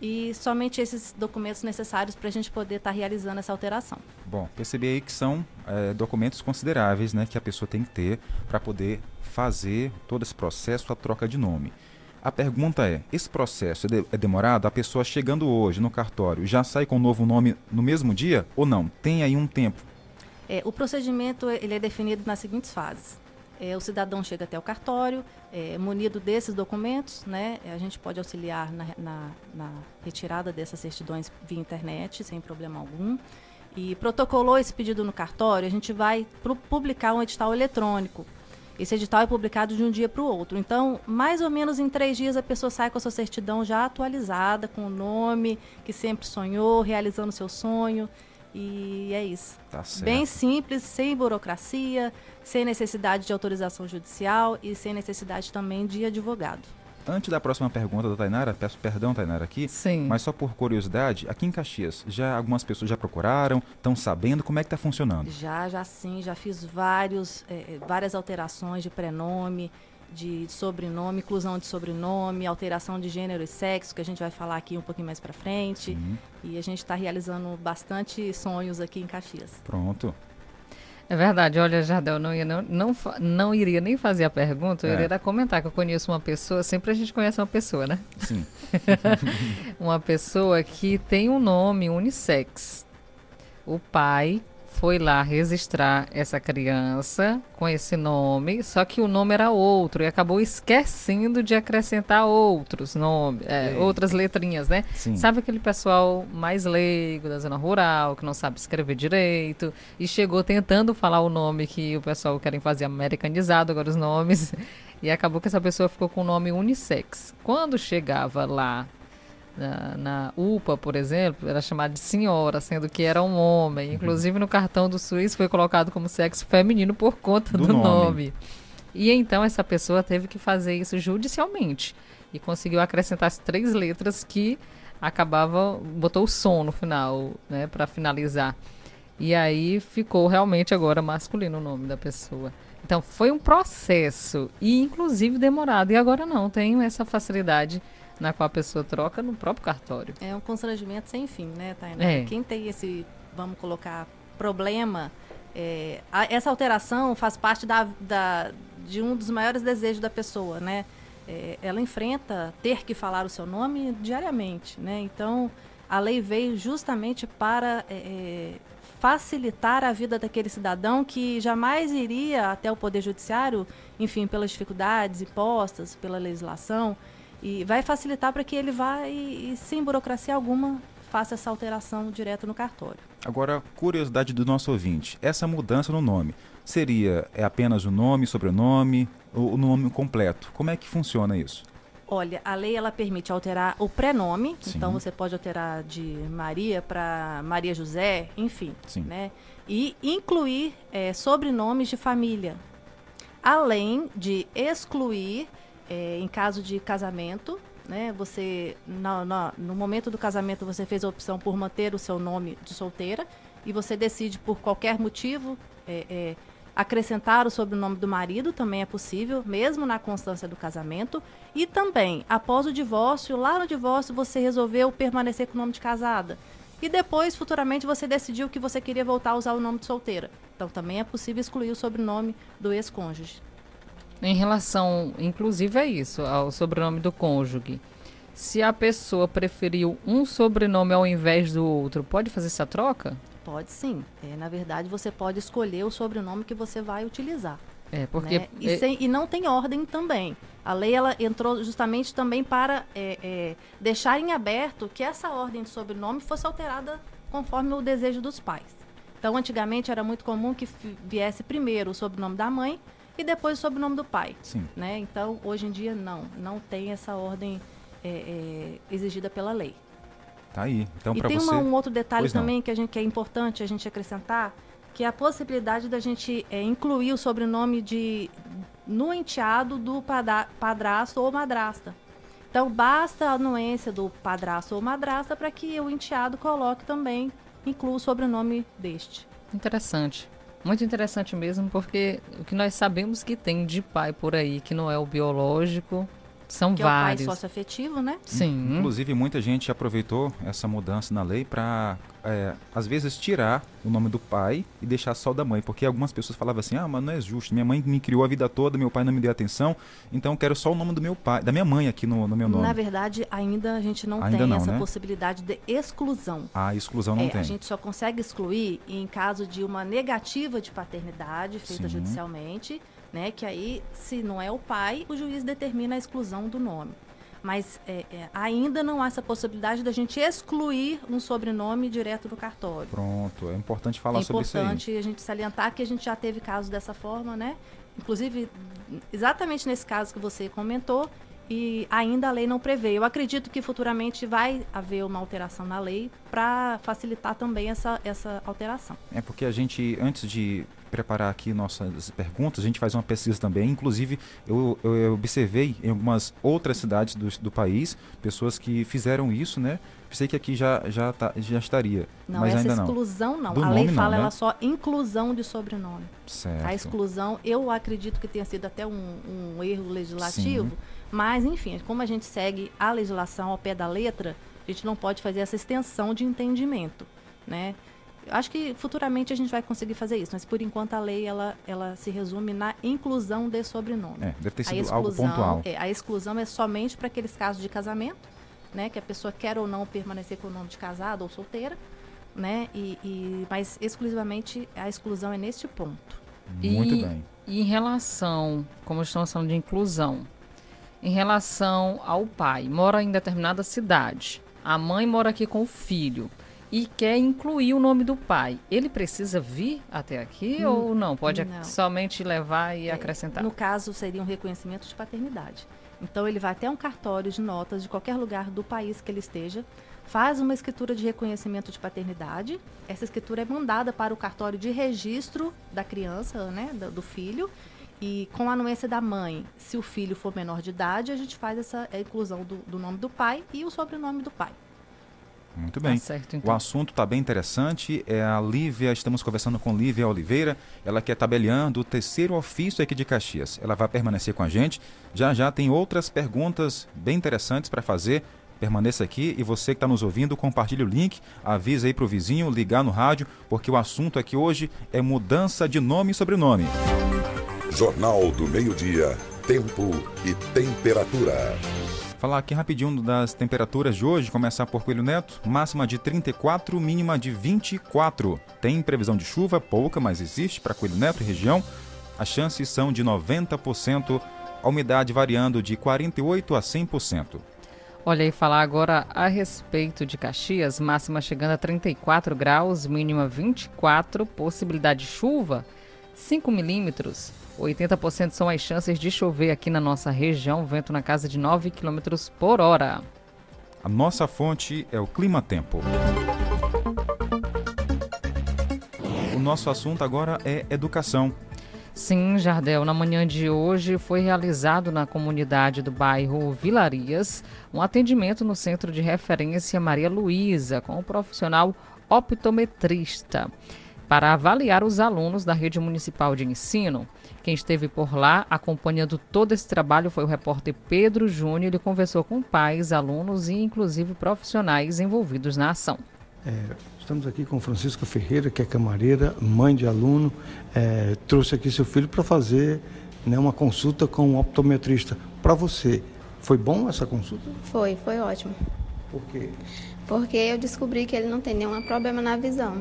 e somente esses documentos necessários para a gente poder estar realizando essa alteração. Bom, percebi aí que são é, documentos consideráveis né, que a pessoa tem que ter para poder fazer todo esse processo, a troca de nome. A pergunta é: esse processo é, é demorado? A pessoa chegando hoje no cartório já sai com um novo nome no mesmo dia ou não? Tem aí um tempo? É, o procedimento ele é definido nas seguintes fases. É, o cidadão chega até o cartório, é, munido desses documentos, né? A gente pode auxiliar na, na- na retirada dessas certidões via internet, sem problema algum. E protocolou esse pedido no cartório, a gente vai publicar um edital eletrônico. Esse edital é publicado de um dia para o outro. Então, mais ou menos em três dias, a pessoa sai com a sua certidão já atualizada, com o nome que sempre sonhou, realizando seu sonho. E é isso. Tá certo. Bem simples, sem burocracia, sem necessidade de autorização judicial e sem necessidade também de advogado. Antes da próxima pergunta da Tainara, peço perdão, Tainara, aqui. Sim. Mas só por curiosidade, aqui em Caxias, já algumas pessoas já procuraram, estão sabendo como é que está funcionando? Já, já sim, já fiz vários, é, várias alterações de prenome, de sobrenome, inclusão de sobrenome, alteração de gênero e sexo, que a gente vai falar aqui um pouquinho mais para frente. Sim. E a gente está realizando bastante sonhos aqui em Caxias. Pronto. É verdade, olha, Jardel, não, ia, não, não, não iria nem fazer a pergunta, eu É. iria comentar que eu conheço uma pessoa, sempre a gente conhece uma pessoa, né? Sim. uma pessoa que tem um nome unissex. O pai foi lá registrar essa criança com esse nome, só que o nome era outro e acabou esquecendo de acrescentar outros nomes, é, outras letrinhas, né? Sim. Sabe aquele pessoal mais leigo da zona rural, que não sabe escrever direito e chegou tentando falar o nome que o pessoal querem fazer americanizado agora os nomes e acabou que essa pessoa ficou com o nome unissex. Quando chegava lá na, na UPA, por exemplo, era chamada de senhora, sendo que era um homem. Inclusive no cartão do SUS foi colocado como sexo feminino por conta do, Do nome. nome. E então essa pessoa teve que fazer isso judicialmente e conseguiu acrescentar as três letras que acabava botou o som no final, né, para finalizar. E aí ficou realmente agora masculino o nome da pessoa. Então foi um processo e inclusive demorado. E agora não, tenho essa facilidade na qual a pessoa troca no próprio cartório. É um constrangimento sem fim, né, Tainá? É. Quem tem esse, vamos colocar, problema, é, a- essa alteração faz parte da, da- de um dos maiores desejos da pessoa, né? É, ela enfrenta ter que falar o seu nome diariamente, né? Então, a lei veio justamente para é, é, facilitar a vida daquele cidadão que jamais iria até o Poder Judiciário, enfim, pelas dificuldades impostas pela legislação, e vai facilitar para que ele vá e, e, sem burocracia alguma, faça essa alteração direto no cartório. Agora, curiosidade do nosso ouvinte: essa mudança no nome seria é apenas o nome, sobrenome, ou o nome completo? Como é que funciona isso? Olha, a lei ela permite alterar o prenome, Sim. então você pode alterar de Maria para Maria José, enfim, Sim. né? E incluir eh, sobrenomes de família, além de excluir, eh, em caso de casamento, né? Você no, no, no momento do casamento você fez a opção por manter o seu nome de solteira e você decide por qualquer motivo eh, eh, acrescentar o sobrenome do marido também é possível, mesmo na constância do casamento. E também, após o divórcio, lá no divórcio você resolveu permanecer com o nome de casada. E depois, futuramente, você decidiu que você queria voltar a usar o nome de solteira. Então também é possível excluir o sobrenome do ex-cônjuge. Em relação, inclusive, é isso, ao sobrenome do cônjuge. Se a pessoa preferiu um sobrenome ao invés do outro, pode fazer essa troca? Pode sim. É, na verdade, você pode escolher o sobrenome que você vai utilizar. É, porque. né? e, é- sem- e não tem ordem também. A lei ela entrou justamente também para é, é, deixar em aberto que essa ordem de sobrenome fosse alterada conforme o desejo dos pais. Então, antigamente era muito comum que viesse primeiro o sobrenome da mãe e depois o sobrenome do pai. Sim. Né? Então, hoje em dia, não. Não tem essa ordem é, é, exigida pela lei. Tá aí. Então, E para tem você. uma- um outro detalhe Pois não. também que, a gente, que é importante a gente acrescentar, que é a possibilidade da gente é, incluir o sobrenome de no enteado do padrasto ou madrasta. Então basta a anuência do padrasto ou madrasta para que o enteado coloque também, inclua o sobrenome deste. Interessante. Muito interessante mesmo, porque o que nós sabemos que tem de pai por aí, que não é o biológico, são que vários. é o pai socioafetivo, né? Sim. Inclusive, muita gente aproveitou essa mudança na lei para, às vezes, tirar o nome do pai e deixar só o da mãe. Porque algumas pessoas falavam assim: ah, mas não é justo. Minha mãe me criou a vida toda, meu pai não me deu atenção, então eu quero só o nome do meu pai, da minha mãe aqui no, no meu nome. Na verdade, ainda a gente não Ainda tem não, essa né? possibilidade de exclusão. A exclusão não É, tem. A gente só consegue excluir em caso de uma negativa de paternidade feita Sim. judicialmente, né? Que aí, se não é o pai, o juiz determina a exclusão do nome. Mas é, é, ainda não há essa possibilidade da gente excluir um sobrenome direto do cartório. Pronto, é importante falar é sobre isso aí. importante a gente salientar que a gente já teve casos dessa forma, né? Inclusive, exatamente nesse caso que você comentou, e ainda a lei não prevê. Eu acredito que futuramente vai haver uma alteração na lei para facilitar também essa, essa alteração. É porque a gente, antes de preparar aqui nossas perguntas, a gente faz uma pesquisa também. Inclusive, eu, eu observei em algumas outras cidades do, do país pessoas que fizeram isso, né? Pensei que aqui já, já, tá, já estaria. Não, mas essa ainda exclusão não. não. a lei fala não, né? ela só inclusão de sobrenome. Certo. A exclusão, eu acredito que tenha sido até um, um erro legislativo, Sim. Mas enfim, como a gente segue a legislação ao pé da letra, a gente não pode fazer essa extensão de entendimento, né? Acho que futuramente a gente vai conseguir fazer isso, mas por enquanto a lei ela, ela se resume na inclusão de sobrenome. É, deve ter sido exclusão, algo pontual. É, a exclusão é somente para aqueles casos de casamento, né, que a pessoa quer ou não permanecer com o nome de casada ou solteira, né, e, e mas exclusivamente a exclusão é neste ponto. Muito e, bem. E em relação, como estamos falando de inclusão, em relação ao pai, mora em determinada cidade, a mãe mora aqui com o filho e quer incluir o nome do pai, ele precisa vir até aqui hum, ou não? Pode não. somente levar e é, acrescentar? No caso, seria um reconhecimento de paternidade. Então, ele vai até um cartório de notas de qualquer lugar do país que ele esteja, faz uma escritura de reconhecimento de paternidade. Essa escritura é mandada para o cartório de registro da criança, né, do, do filho. E com a anuência da mãe, se o filho for menor de idade, a gente faz essa inclusão do, do nome do pai e o sobrenome do pai. Muito bem. Tá certo, então. O assunto está bem interessante. É a Lívia, estamos conversando com Lívia Oliveira, ela que é tabeliando o terceiro ofício aqui de Caxias. Ela vai permanecer com a gente. Já já tem outras perguntas bem interessantes para fazer. Permaneça aqui e você que está nos ouvindo, compartilhe o link, avisa aí para o vizinho, ligar no rádio, porque o assunto aqui hoje é mudança de nome e sobrenome. Jornal do Meio-Dia, Tempo e Temperatura. Falar aqui rapidinho das temperaturas de hoje, começar por Coelho Neto, máxima de 34, mínima de 24. Tem previsão de chuva, pouca, mas existe para Coelho Neto e região. As chances são de 90%, a umidade variando de 48 a 100%. Olha aí, falar agora a respeito de Caxias, máxima chegando a 34 graus, mínima 24, possibilidade de chuva 5 milímetros. 80% são as chances de chover aqui na nossa região, vento na casa de 9 km por hora. A nossa fonte é o Clima Tempo. O nosso assunto agora é educação. Sim, Jardel, na manhã de hoje foi realizado na comunidade do bairro Vilarias um atendimento no Centro de Referência Maria Luísa com o profissional optometrista para avaliar os alunos da rede municipal de ensino. Quem esteve por lá acompanhando todo esse trabalho foi o repórter Pedro Júnior. Ele conversou com pais, alunos e inclusive profissionais envolvidos na ação. É, estamos aqui com Francisca Ferreira, que é camareira, mãe de aluno. É, trouxe aqui seu filho para fazer né, uma consulta com um optometrista. Para você, foi bom essa consulta? Foi, foi ótimo. Por quê? Porque eu descobri que ele não tem nenhum problema na visão.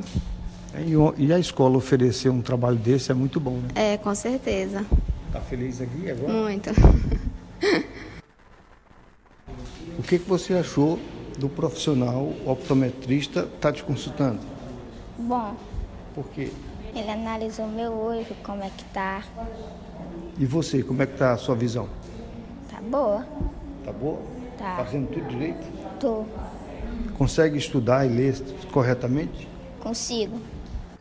É, e a escola oferecer um trabalho desse é muito bom, né? É, com certeza. Tá feliz aqui agora? Muito. o que, que você achou do profissional optometrista estar tá te consultando? Bom. Por quê? Ele analisou meu olho, como é que tá. E você, como é que tá a sua visão? Tá boa. Tá boa? Tá. Fazendo tudo direito? Tô. Consegue estudar e ler corretamente? Consigo.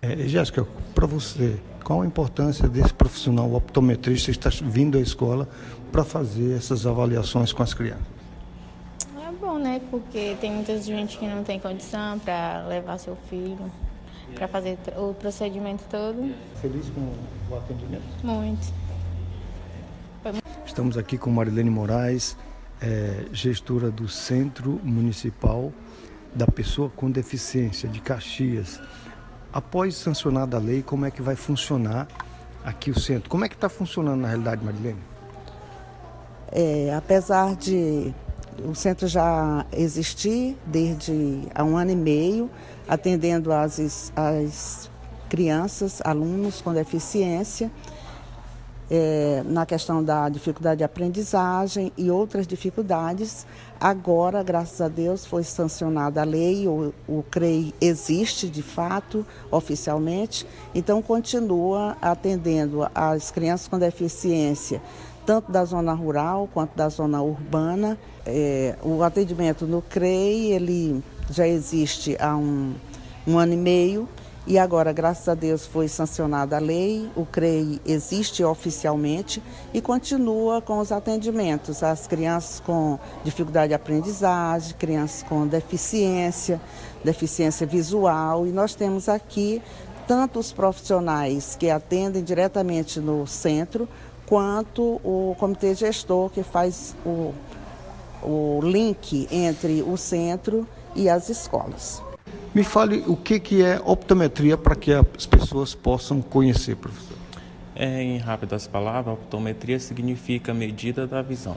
É, Jéssica, para você, qual a importância desse profissional optometrista estar vindo à escola para fazer essas avaliações com as crianças? É bom, né? Porque tem muita gente que não tem condição para levar seu filho para fazer o procedimento todo. Feliz com o atendimento? Muito. Estamos aqui com Marilene Moraes, é, gestora do Centro Municipal da Pessoa com Deficiência de Caxias após sancionada a lei, como é que vai funcionar aqui o centro? Como é que está funcionando na realidade, Marilene? É, apesar de o centro já existir desde há um ano e meio, atendendo as, as crianças, alunos com deficiência, é, na questão da dificuldade de aprendizagem e outras dificuldades. Agora, graças a Deus, foi sancionada a lei, o, o CREI existe de fato, oficialmente, então continua atendendo as crianças com deficiência, tanto da zona rural quanto da zona urbana. É, o atendimento no CREI, ele já existe há um, um ano e meio e agora, graças a Deus, foi sancionada a lei, o CREI existe oficialmente e continua com os atendimentos às crianças com dificuldade de aprendizagem, crianças com deficiência, deficiência visual. E nós temos aqui tanto os profissionais que atendem diretamente no centro, quanto o comitê gestor que faz o, o link entre o centro e as escolas. Me fale o que, que é optometria para que as pessoas possam conhecer, professor. É, em rápidas palavras, optometria significa medida da visão.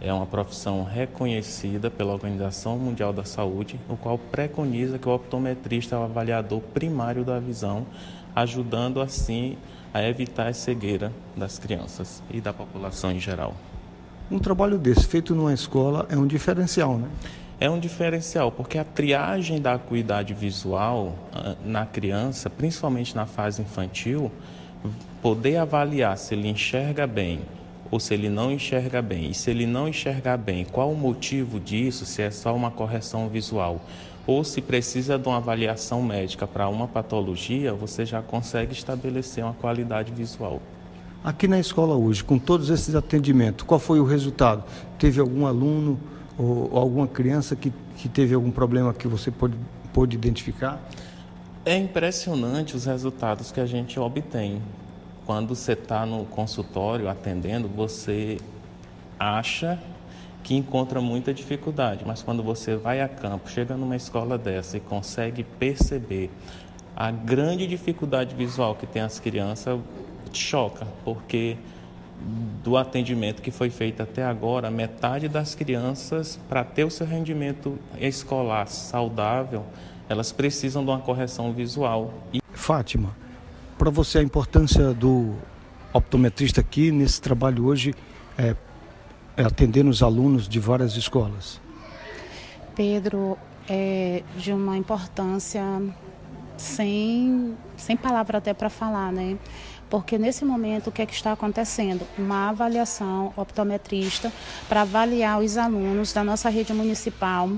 É uma profissão reconhecida pela Organização Mundial da Saúde, o qual preconiza que o optometrista é o avaliador primário da visão, ajudando assim a evitar a cegueira das crianças e da população em geral. Um trabalho desse feito numa escola é um diferencial, né? É um diferencial, porque a triagem da acuidade visual ah, na criança, principalmente na fase infantil, poder avaliar se ele enxerga bem ou se ele não enxerga bem. E se ele não enxergar bem, qual o motivo disso? Se é só uma correção visual ou se precisa de uma avaliação médica para uma patologia, você já consegue estabelecer uma qualidade visual. Aqui na escola hoje, com todos esses atendimentos, qual foi o resultado? Teve algum aluno ou, ou alguma criança que, que teve algum problema que você pôde, pôde identificar? É impressionante os resultados que a gente obtém. Quando você está no consultório atendendo, você acha que encontra muita dificuldade, mas quando você vai a campo, chega numa escola dessa e consegue perceber a grande dificuldade visual que tem as crianças, choca, porque do atendimento que foi feito até agora, metade das crianças, para ter o seu rendimento escolar saudável, elas precisam de uma correção visual. E... Fátima, para você a importância do optometrista aqui nesse trabalho hoje é, é atendendo os alunos de várias escolas? Pedro, é de uma importância sem, sem palavra até para falar, né? Porque nesse momento o que, é que está acontecendo? Uma avaliação optometrista para avaliar os alunos da nossa rede municipal.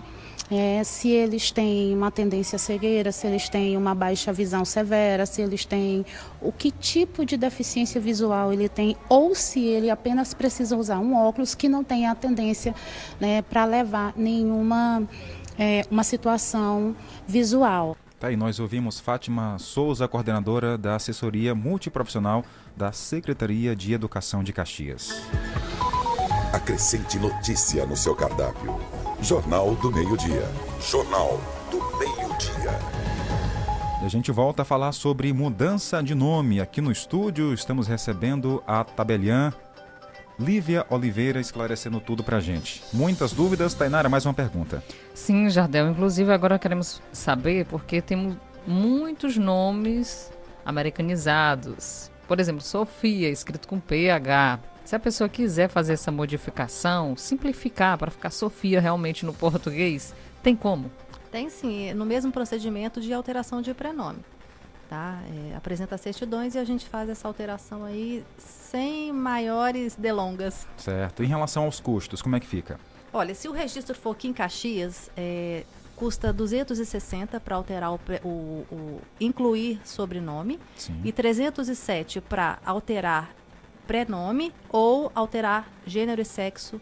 É, se eles têm uma tendência cegueira, se eles têm uma baixa visão severa, se eles têm o que tipo de deficiência visual ele tem, ou se ele apenas precisa usar um óculos que não tenha a tendência né, para levar nenhuma é, uma situação visual. Tá aí, nós ouvimos Fátima Souza, coordenadora da assessoria multiprofissional da Secretaria de Educação de Caxias. Acrescente notícia no seu cardápio. Jornal do Meio-Dia. Jornal do Meio-Dia. E a gente volta a falar sobre mudança de nome. Aqui no estúdio estamos recebendo a Tabelian Lívia Oliveira esclarecendo tudo pra gente. Muitas dúvidas. Tainara, mais uma pergunta. Sim, Jardel. Inclusive, agora queremos saber porque temos muitos nomes americanizados. Por exemplo, Sofia, escrito com PH. Se a pessoa quiser fazer essa modificação, simplificar para ficar Sofia realmente no português, tem como? Tem sim, no mesmo procedimento de alteração de prenome. Tá? É, apresenta certidões e a gente faz essa alteração aí sem maiores delongas. Certo. Em relação aos custos, como é que fica? Olha, se o registro for aqui em Caxias, é, custa 260 para alterar o, o, o, incluir sobrenome Sim. e 307 para alterar prenome ou alterar gênero e sexo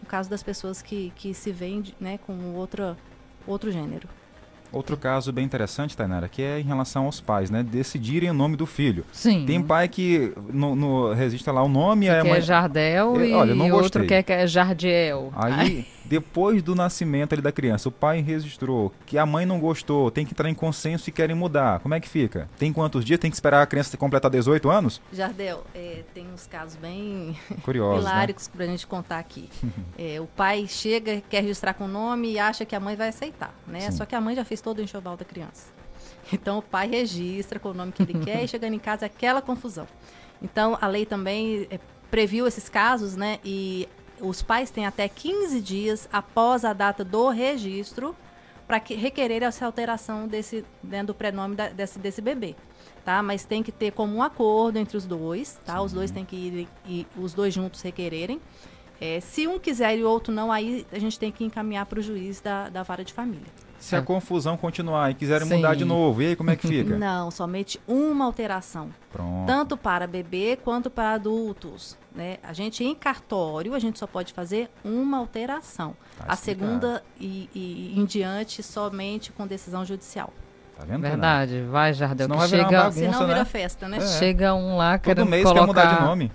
no caso das pessoas que, que se veem né, com outra, outro gênero. Outro caso bem interessante, Tainara, que é em relação aos pais, né? Decidirem o nome do filho. Sim. Tem pai que no, no registra lá o nome... Que é, quer Jardel e, olha, e outro quer que é Jardiel. Aí, depois do nascimento ali da criança, o pai registrou que a mãe não gostou, tem que entrar em consenso e querem mudar. Como é que fica? Tem quantos dias? Tem que esperar a criança completar 18 anos? Jardel, é, tem uns casos bem Curiosos, hiláricos né? pra gente contar aqui. é, o pai chega, quer registrar com o nome e acha que a mãe vai aceitar, né? Sim. Só que a mãe já fez todo o enxoval da criança. Então o pai registra com o nome que ele quer e chegando em casa é aquela confusão. Então a lei também é, previu esses casos, né? E os pais têm até 15 dias após a data do registro para requerer essa alteração desse, né, do prenome da, desse, desse bebê. Tá? Mas tem que ter como um acordo entre os dois, tá? Os dois têm que ir e os dois juntos requererem. É, se um quiser e o outro não, aí a gente tem que encaminhar para o juiz da, da vara de família. Se a confusão continuar e quiserem Sim. mudar de novo, e aí como é que fica? Não, somente uma alteração. Pronto. Tanto para bebê quanto para adultos. Né? A gente em cartório, a gente só pode fazer uma alteração. Tá a segunda e, e, em diante somente com decisão judicial. Tá vendo, Verdade, vai, Jardel. Senão vai chega, bagunça, senão vira né? festa, né? É. Chega um lá Todo querendo mês colocar... quer mudar de nome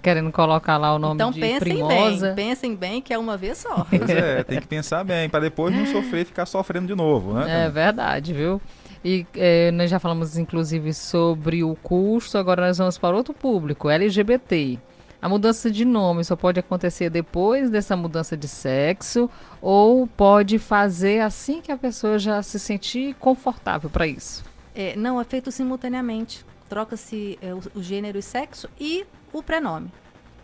querendo colocar lá o nome então, de pensem Primosa. bem, pensem bem que é uma vez só. Pois é, tem que pensar bem, para depois não sofrer e ficar sofrendo de novo, né? É verdade, viu? E é, nós já falamos, inclusive, sobre o custo, agora nós vamos para outro público, LGBT. A mudança de nome só pode acontecer depois dessa mudança de sexo ou pode fazer assim que a pessoa já se sentir confortável para isso? É, não, é feito simultaneamente. Troca-se é, o, o gênero e sexo e o prenome.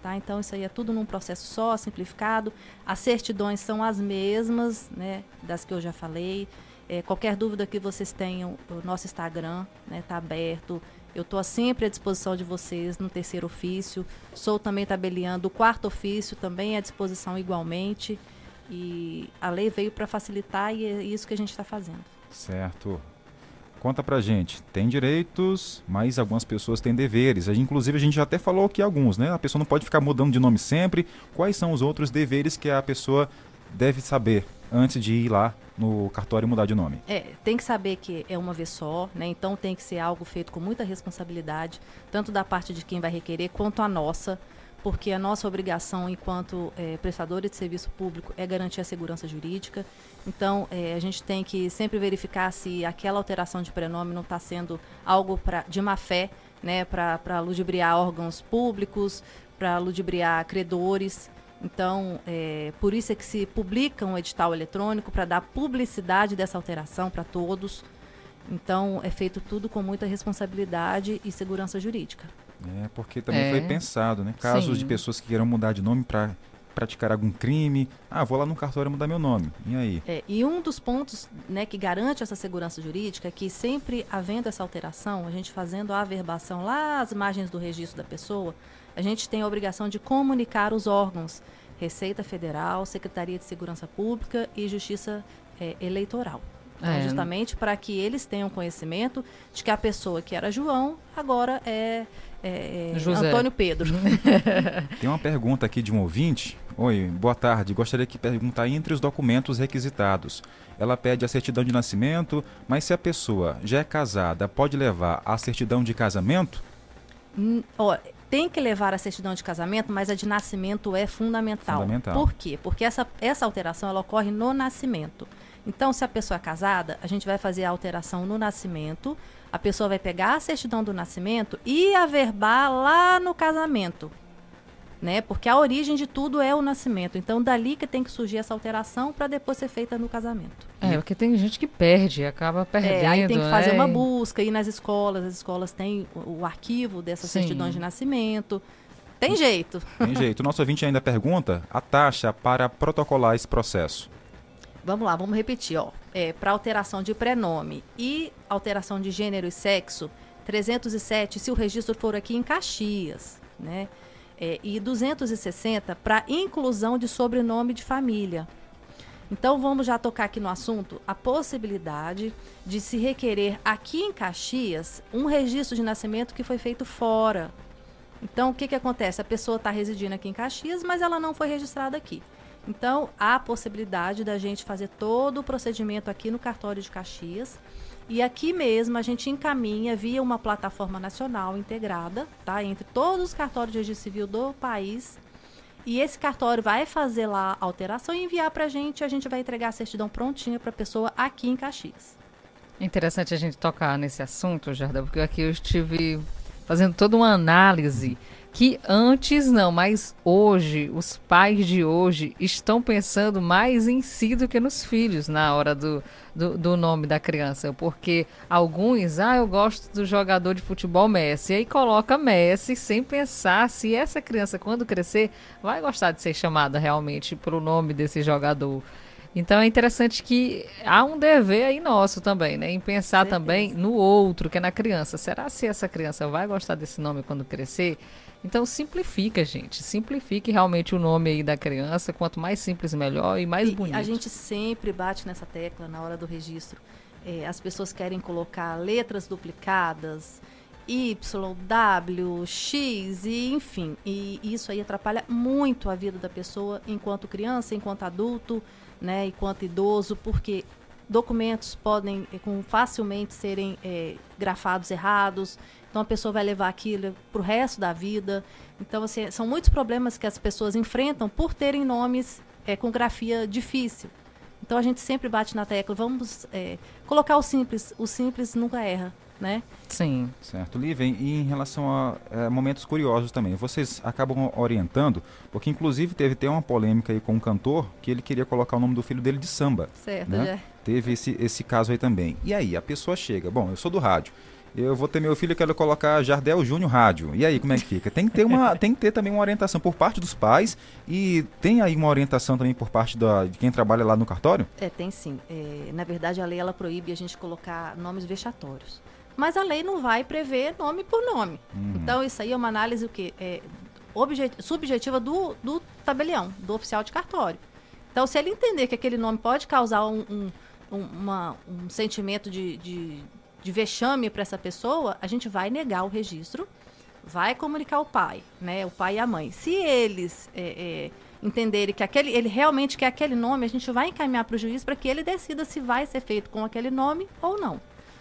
Tá? Então, isso aí é tudo num processo só, simplificado. As certidões são as mesmas, né, das que eu já falei. É, qualquer dúvida que vocês tenham, o nosso Instagram está né, tá aberto. Eu estou sempre à disposição de vocês no terceiro ofício. Sou também tabeliando o quarto ofício, também à disposição igualmente. E a lei veio para facilitar e é isso que a gente está fazendo. Certo. Conta pra gente. Tem direitos, mas algumas pessoas têm deveres. Inclusive, a gente já até falou aqui alguns, né? A pessoa não pode ficar mudando de nome sempre. Quais são os outros deveres que a pessoa deve saber antes de ir lá no cartório mudar de nome? É, tem que saber que é uma vez só, né? Então tem que ser algo feito com muita responsabilidade, tanto da parte de quem vai requerer quanto a nossa porque a nossa obrigação enquanto é, prestadores de serviço público é garantir a segurança jurídica. Então, é, a gente tem que sempre verificar se aquela alteração de prenome não está sendo algo pra, de má fé, né, para ludibriar órgãos públicos, para ludibriar credores. Então, é, por isso é que se publica um edital eletrônico para dar publicidade dessa alteração para todos. Então, é feito tudo com muita responsabilidade e segurança jurídica. É, porque também é. foi pensado, né? Casos Sim. de pessoas que queiram mudar de nome para praticar algum crime. Ah, vou lá no cartório mudar meu nome. E aí? É, e um dos pontos né, que garante essa segurança jurídica é que sempre havendo essa alteração, a gente fazendo a averbação lá às margens do registro da pessoa, a gente tem a obrigação de comunicar os órgãos, Receita Federal, Secretaria de Segurança Pública e Justiça é, Eleitoral. Então, é. Justamente para que eles tenham conhecimento de que a pessoa que era João agora é é, é Antônio Pedro. Tem uma pergunta aqui de um ouvinte. Oi, boa tarde. Gostaria de perguntar entre os documentos requisitados. Ela pede a certidão de nascimento, mas se a pessoa já é casada, pode levar a certidão de casamento? Hum, ó, tem que levar a certidão de casamento, mas a de nascimento é fundamental. fundamental. Por quê? Porque essa, essa alteração ela ocorre no nascimento. Então, se a pessoa é casada, a gente vai fazer a alteração no nascimento, a pessoa vai pegar a certidão do nascimento e averbar lá no casamento. Né? Porque a origem de tudo é o nascimento. Então, dali que tem que surgir essa alteração para depois ser feita no casamento. É, porque tem gente que perde, acaba perdendo. É, aí tem que fazer é. uma busca, ir nas escolas, as escolas têm o, o arquivo dessas Sim. certidões de nascimento. Tem jeito. Tem jeito. O nosso ouvinte ainda pergunta a taxa para protocolar esse processo. Vamos lá, vamos repetir, ó. É, para alteração de prenome e alteração de gênero e sexo, 307 se o registro for aqui em Caxias, né? É, e 260 para inclusão de sobrenome de família. Então vamos já tocar aqui no assunto a possibilidade de se requerer aqui em Caxias um registro de nascimento que foi feito fora. Então o que, que acontece? A pessoa está residindo aqui em Caxias, mas ela não foi registrada aqui. Então, há a possibilidade da gente fazer todo o procedimento aqui no cartório de Caxias. E aqui mesmo a gente encaminha via uma plataforma nacional integrada, tá? Entre todos os cartórios de registro civil do país. E esse cartório vai fazer lá a alteração e enviar para a gente. A gente vai entregar a certidão prontinha para a pessoa aqui em Caxias. Interessante a gente tocar nesse assunto, Jardim, porque aqui eu estive fazendo toda uma análise que antes não, mas hoje, os pais de hoje estão pensando mais em si do que nos filhos na hora do, do, do, nome da criança. Porque alguns, ah, eu gosto do jogador de futebol Messi, e aí coloca Messi sem pensar se essa criança, quando crescer, vai gostar de ser chamada realmente pelo nome desse jogador. Então é interessante que há um dever aí nosso também, né? Em pensar também no outro, que é na criança. Será se essa criança vai gostar desse nome quando crescer? Então simplifica, gente. Simplifique realmente o nome aí da criança. Quanto mais simples, melhor e mais e bonito. A gente sempre bate nessa tecla na hora do registro. É, as pessoas querem colocar letras duplicadas, Y, W, X, e enfim. E isso aí atrapalha muito a vida da pessoa enquanto criança, enquanto adulto, né, enquanto idoso, porque documentos podem é, com, facilmente serem é, grafados errados. Então a pessoa vai levar aquilo para o resto da vida. Então assim, são muitos problemas que as pessoas enfrentam por terem nomes é, com grafia difícil. Então a gente sempre bate na tecla, vamos é, colocar o simples, o simples nunca erra, né? Sim. Certo. Lívia, e em relação a é, momentos curiosos também, vocês acabam orientando, porque inclusive teve até uma polêmica aí com um cantor que ele queria colocar o nome do filho dele de samba. Certo, né? já. Teve esse, esse caso aí também. E aí, a pessoa chega, bom, eu sou do rádio, eu vou ter meu filho, quero colocar Jardel Júnior Rádio. E aí, como é que fica? Tem que ter uma, tem que ter também uma orientação por parte dos pais e tem aí uma orientação também por parte da, de quem trabalha lá no cartório? É, tem sim. É, na verdade, a lei ela proíbe a gente colocar nomes vexatórios. Mas a lei não vai prever nome por nome. Uhum. Então, isso aí é uma análise o quê? É, subjetiva do, do tabelião, do oficial de cartório. Então, se ele entender que aquele nome pode causar um, um, um, uma, um sentimento de, de, de vexame para essa pessoa, a gente vai negar o registro, vai comunicar ao pai, né? O pai e a mãe. Se eles é, é, entenderem que aquele, ele realmente quer aquele nome, a gente vai encaminhar para o juiz para que ele decida se vai ser feito com aquele nome ou não.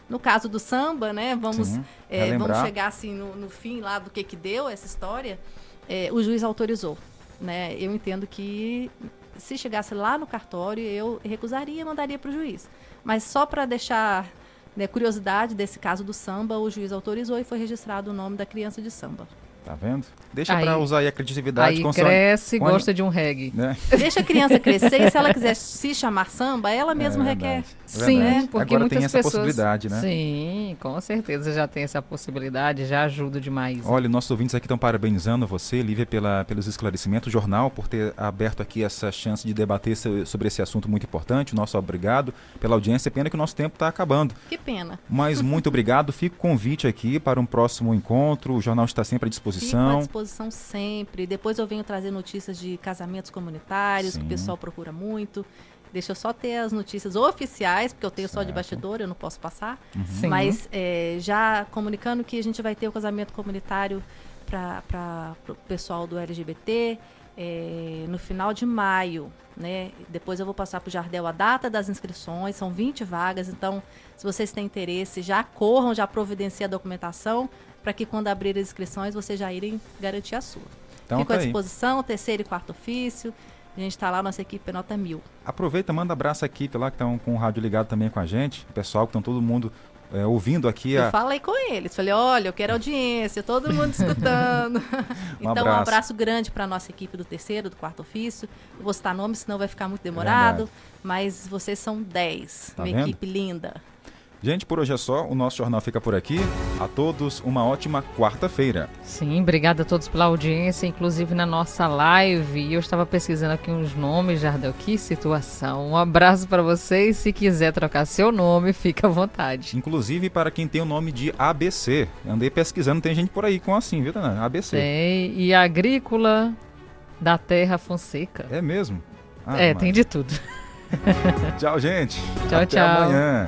No caso do samba, né? Vamos, Sim, é, vamos chegar assim no, no fim lá do que que deu essa história. É, o juiz autorizou, né? Eu entendo que se chegasse lá no cartório, eu recusaria e mandaria para o juiz. Mas só para deixar né, curiosidade desse caso do samba, o juiz autorizou e foi registrado o nome da criança de samba. Tá vendo? Deixa Aí- pra usar aí a criatividade. Aí cresce e gosta de um reggae. Né? Deixa a criança crescer e se ela quiser se chamar samba, ela mesma É requer. verdade. Sim, Verdade. porque Agora muitas tem essa pessoas... possibilidade, né? Sim, com certeza já tem essa possibilidade, já ajuda demais. Olha, nossos ouvintes aqui estão parabenizando você, Lívia, pela, pelos esclarecimentos, o jornal, por ter aberto aqui essa chance de debater so- sobre esse assunto muito importante. O nosso obrigado pela audiência. Pena que o nosso tempo está acabando. Que pena. Mas muito obrigado. Fica o convite aqui para um próximo encontro. O jornal está sempre à Fico à disposição. disposição sempre. Depois eu venho trazer notícias de casamentos comunitários, que Sim. o pessoal procura muito. Deixa eu só ter as notícias oficiais, porque eu tenho só de Certo. bastidor, eu não posso passar. Uhum. Mas é, já comunicando que a gente vai ter o casamento comunitário para o pessoal do LGBT é, no final de maio. Né? Depois eu vou passar para o Jardel a data das inscrições, são 20 vagas, então se vocês têm interesse, já corram, já providenciem a documentação para que quando abrir as inscrições vocês já irem garantir a sua. Então, Fico tá à aí. disposição, terceiro e quarto ofício. A gente está lá, nossa equipe é nota mil. Aproveita, manda abraço à equipe lá que estão com o rádio ligado também com a gente. O pessoal que estão todo mundo é, ouvindo aqui. Eu A... falei com eles, falei, olha, eu quero audiência, todo mundo escutando. então, um abraço. abraço grande para a nossa equipe do terceiro, do quarto ofício. Eu vou citar nomes, senão vai ficar muito demorado. Verdade. mas vocês são 10. Tá Minha vendo? equipe linda. Gente, por hoje é só. O nosso jornal fica por aqui. A todos, uma ótima quarta-feira. Sim, obrigada a todos pela audiência, inclusive na nossa live. Eu estava pesquisando aqui uns nomes, Jardel. Que situação. Um abraço para vocês. Se quiser trocar seu nome, fica à vontade. Inclusive para quem tem o nome de ABC. Andei pesquisando, tem gente por aí com assim, viu, Dana? ABC. Tem. E Agrícola da Terra Fonseca. É mesmo? Ah, é, mas- tem de tudo. Tchau, gente. Tchau, Até tchau. amanhã.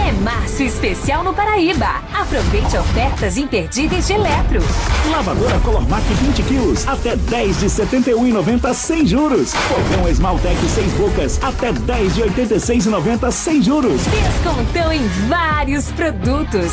É Março especial no Paraíba. Aproveite ofertas imperdíveis de Eletro. Lavadora Colormac 20 quilos, até 10 de 71,90 sem juros. Fogão Esmaltec 6 bocas, até 10 de 86,90 sem juros. Descontão em vários produtos.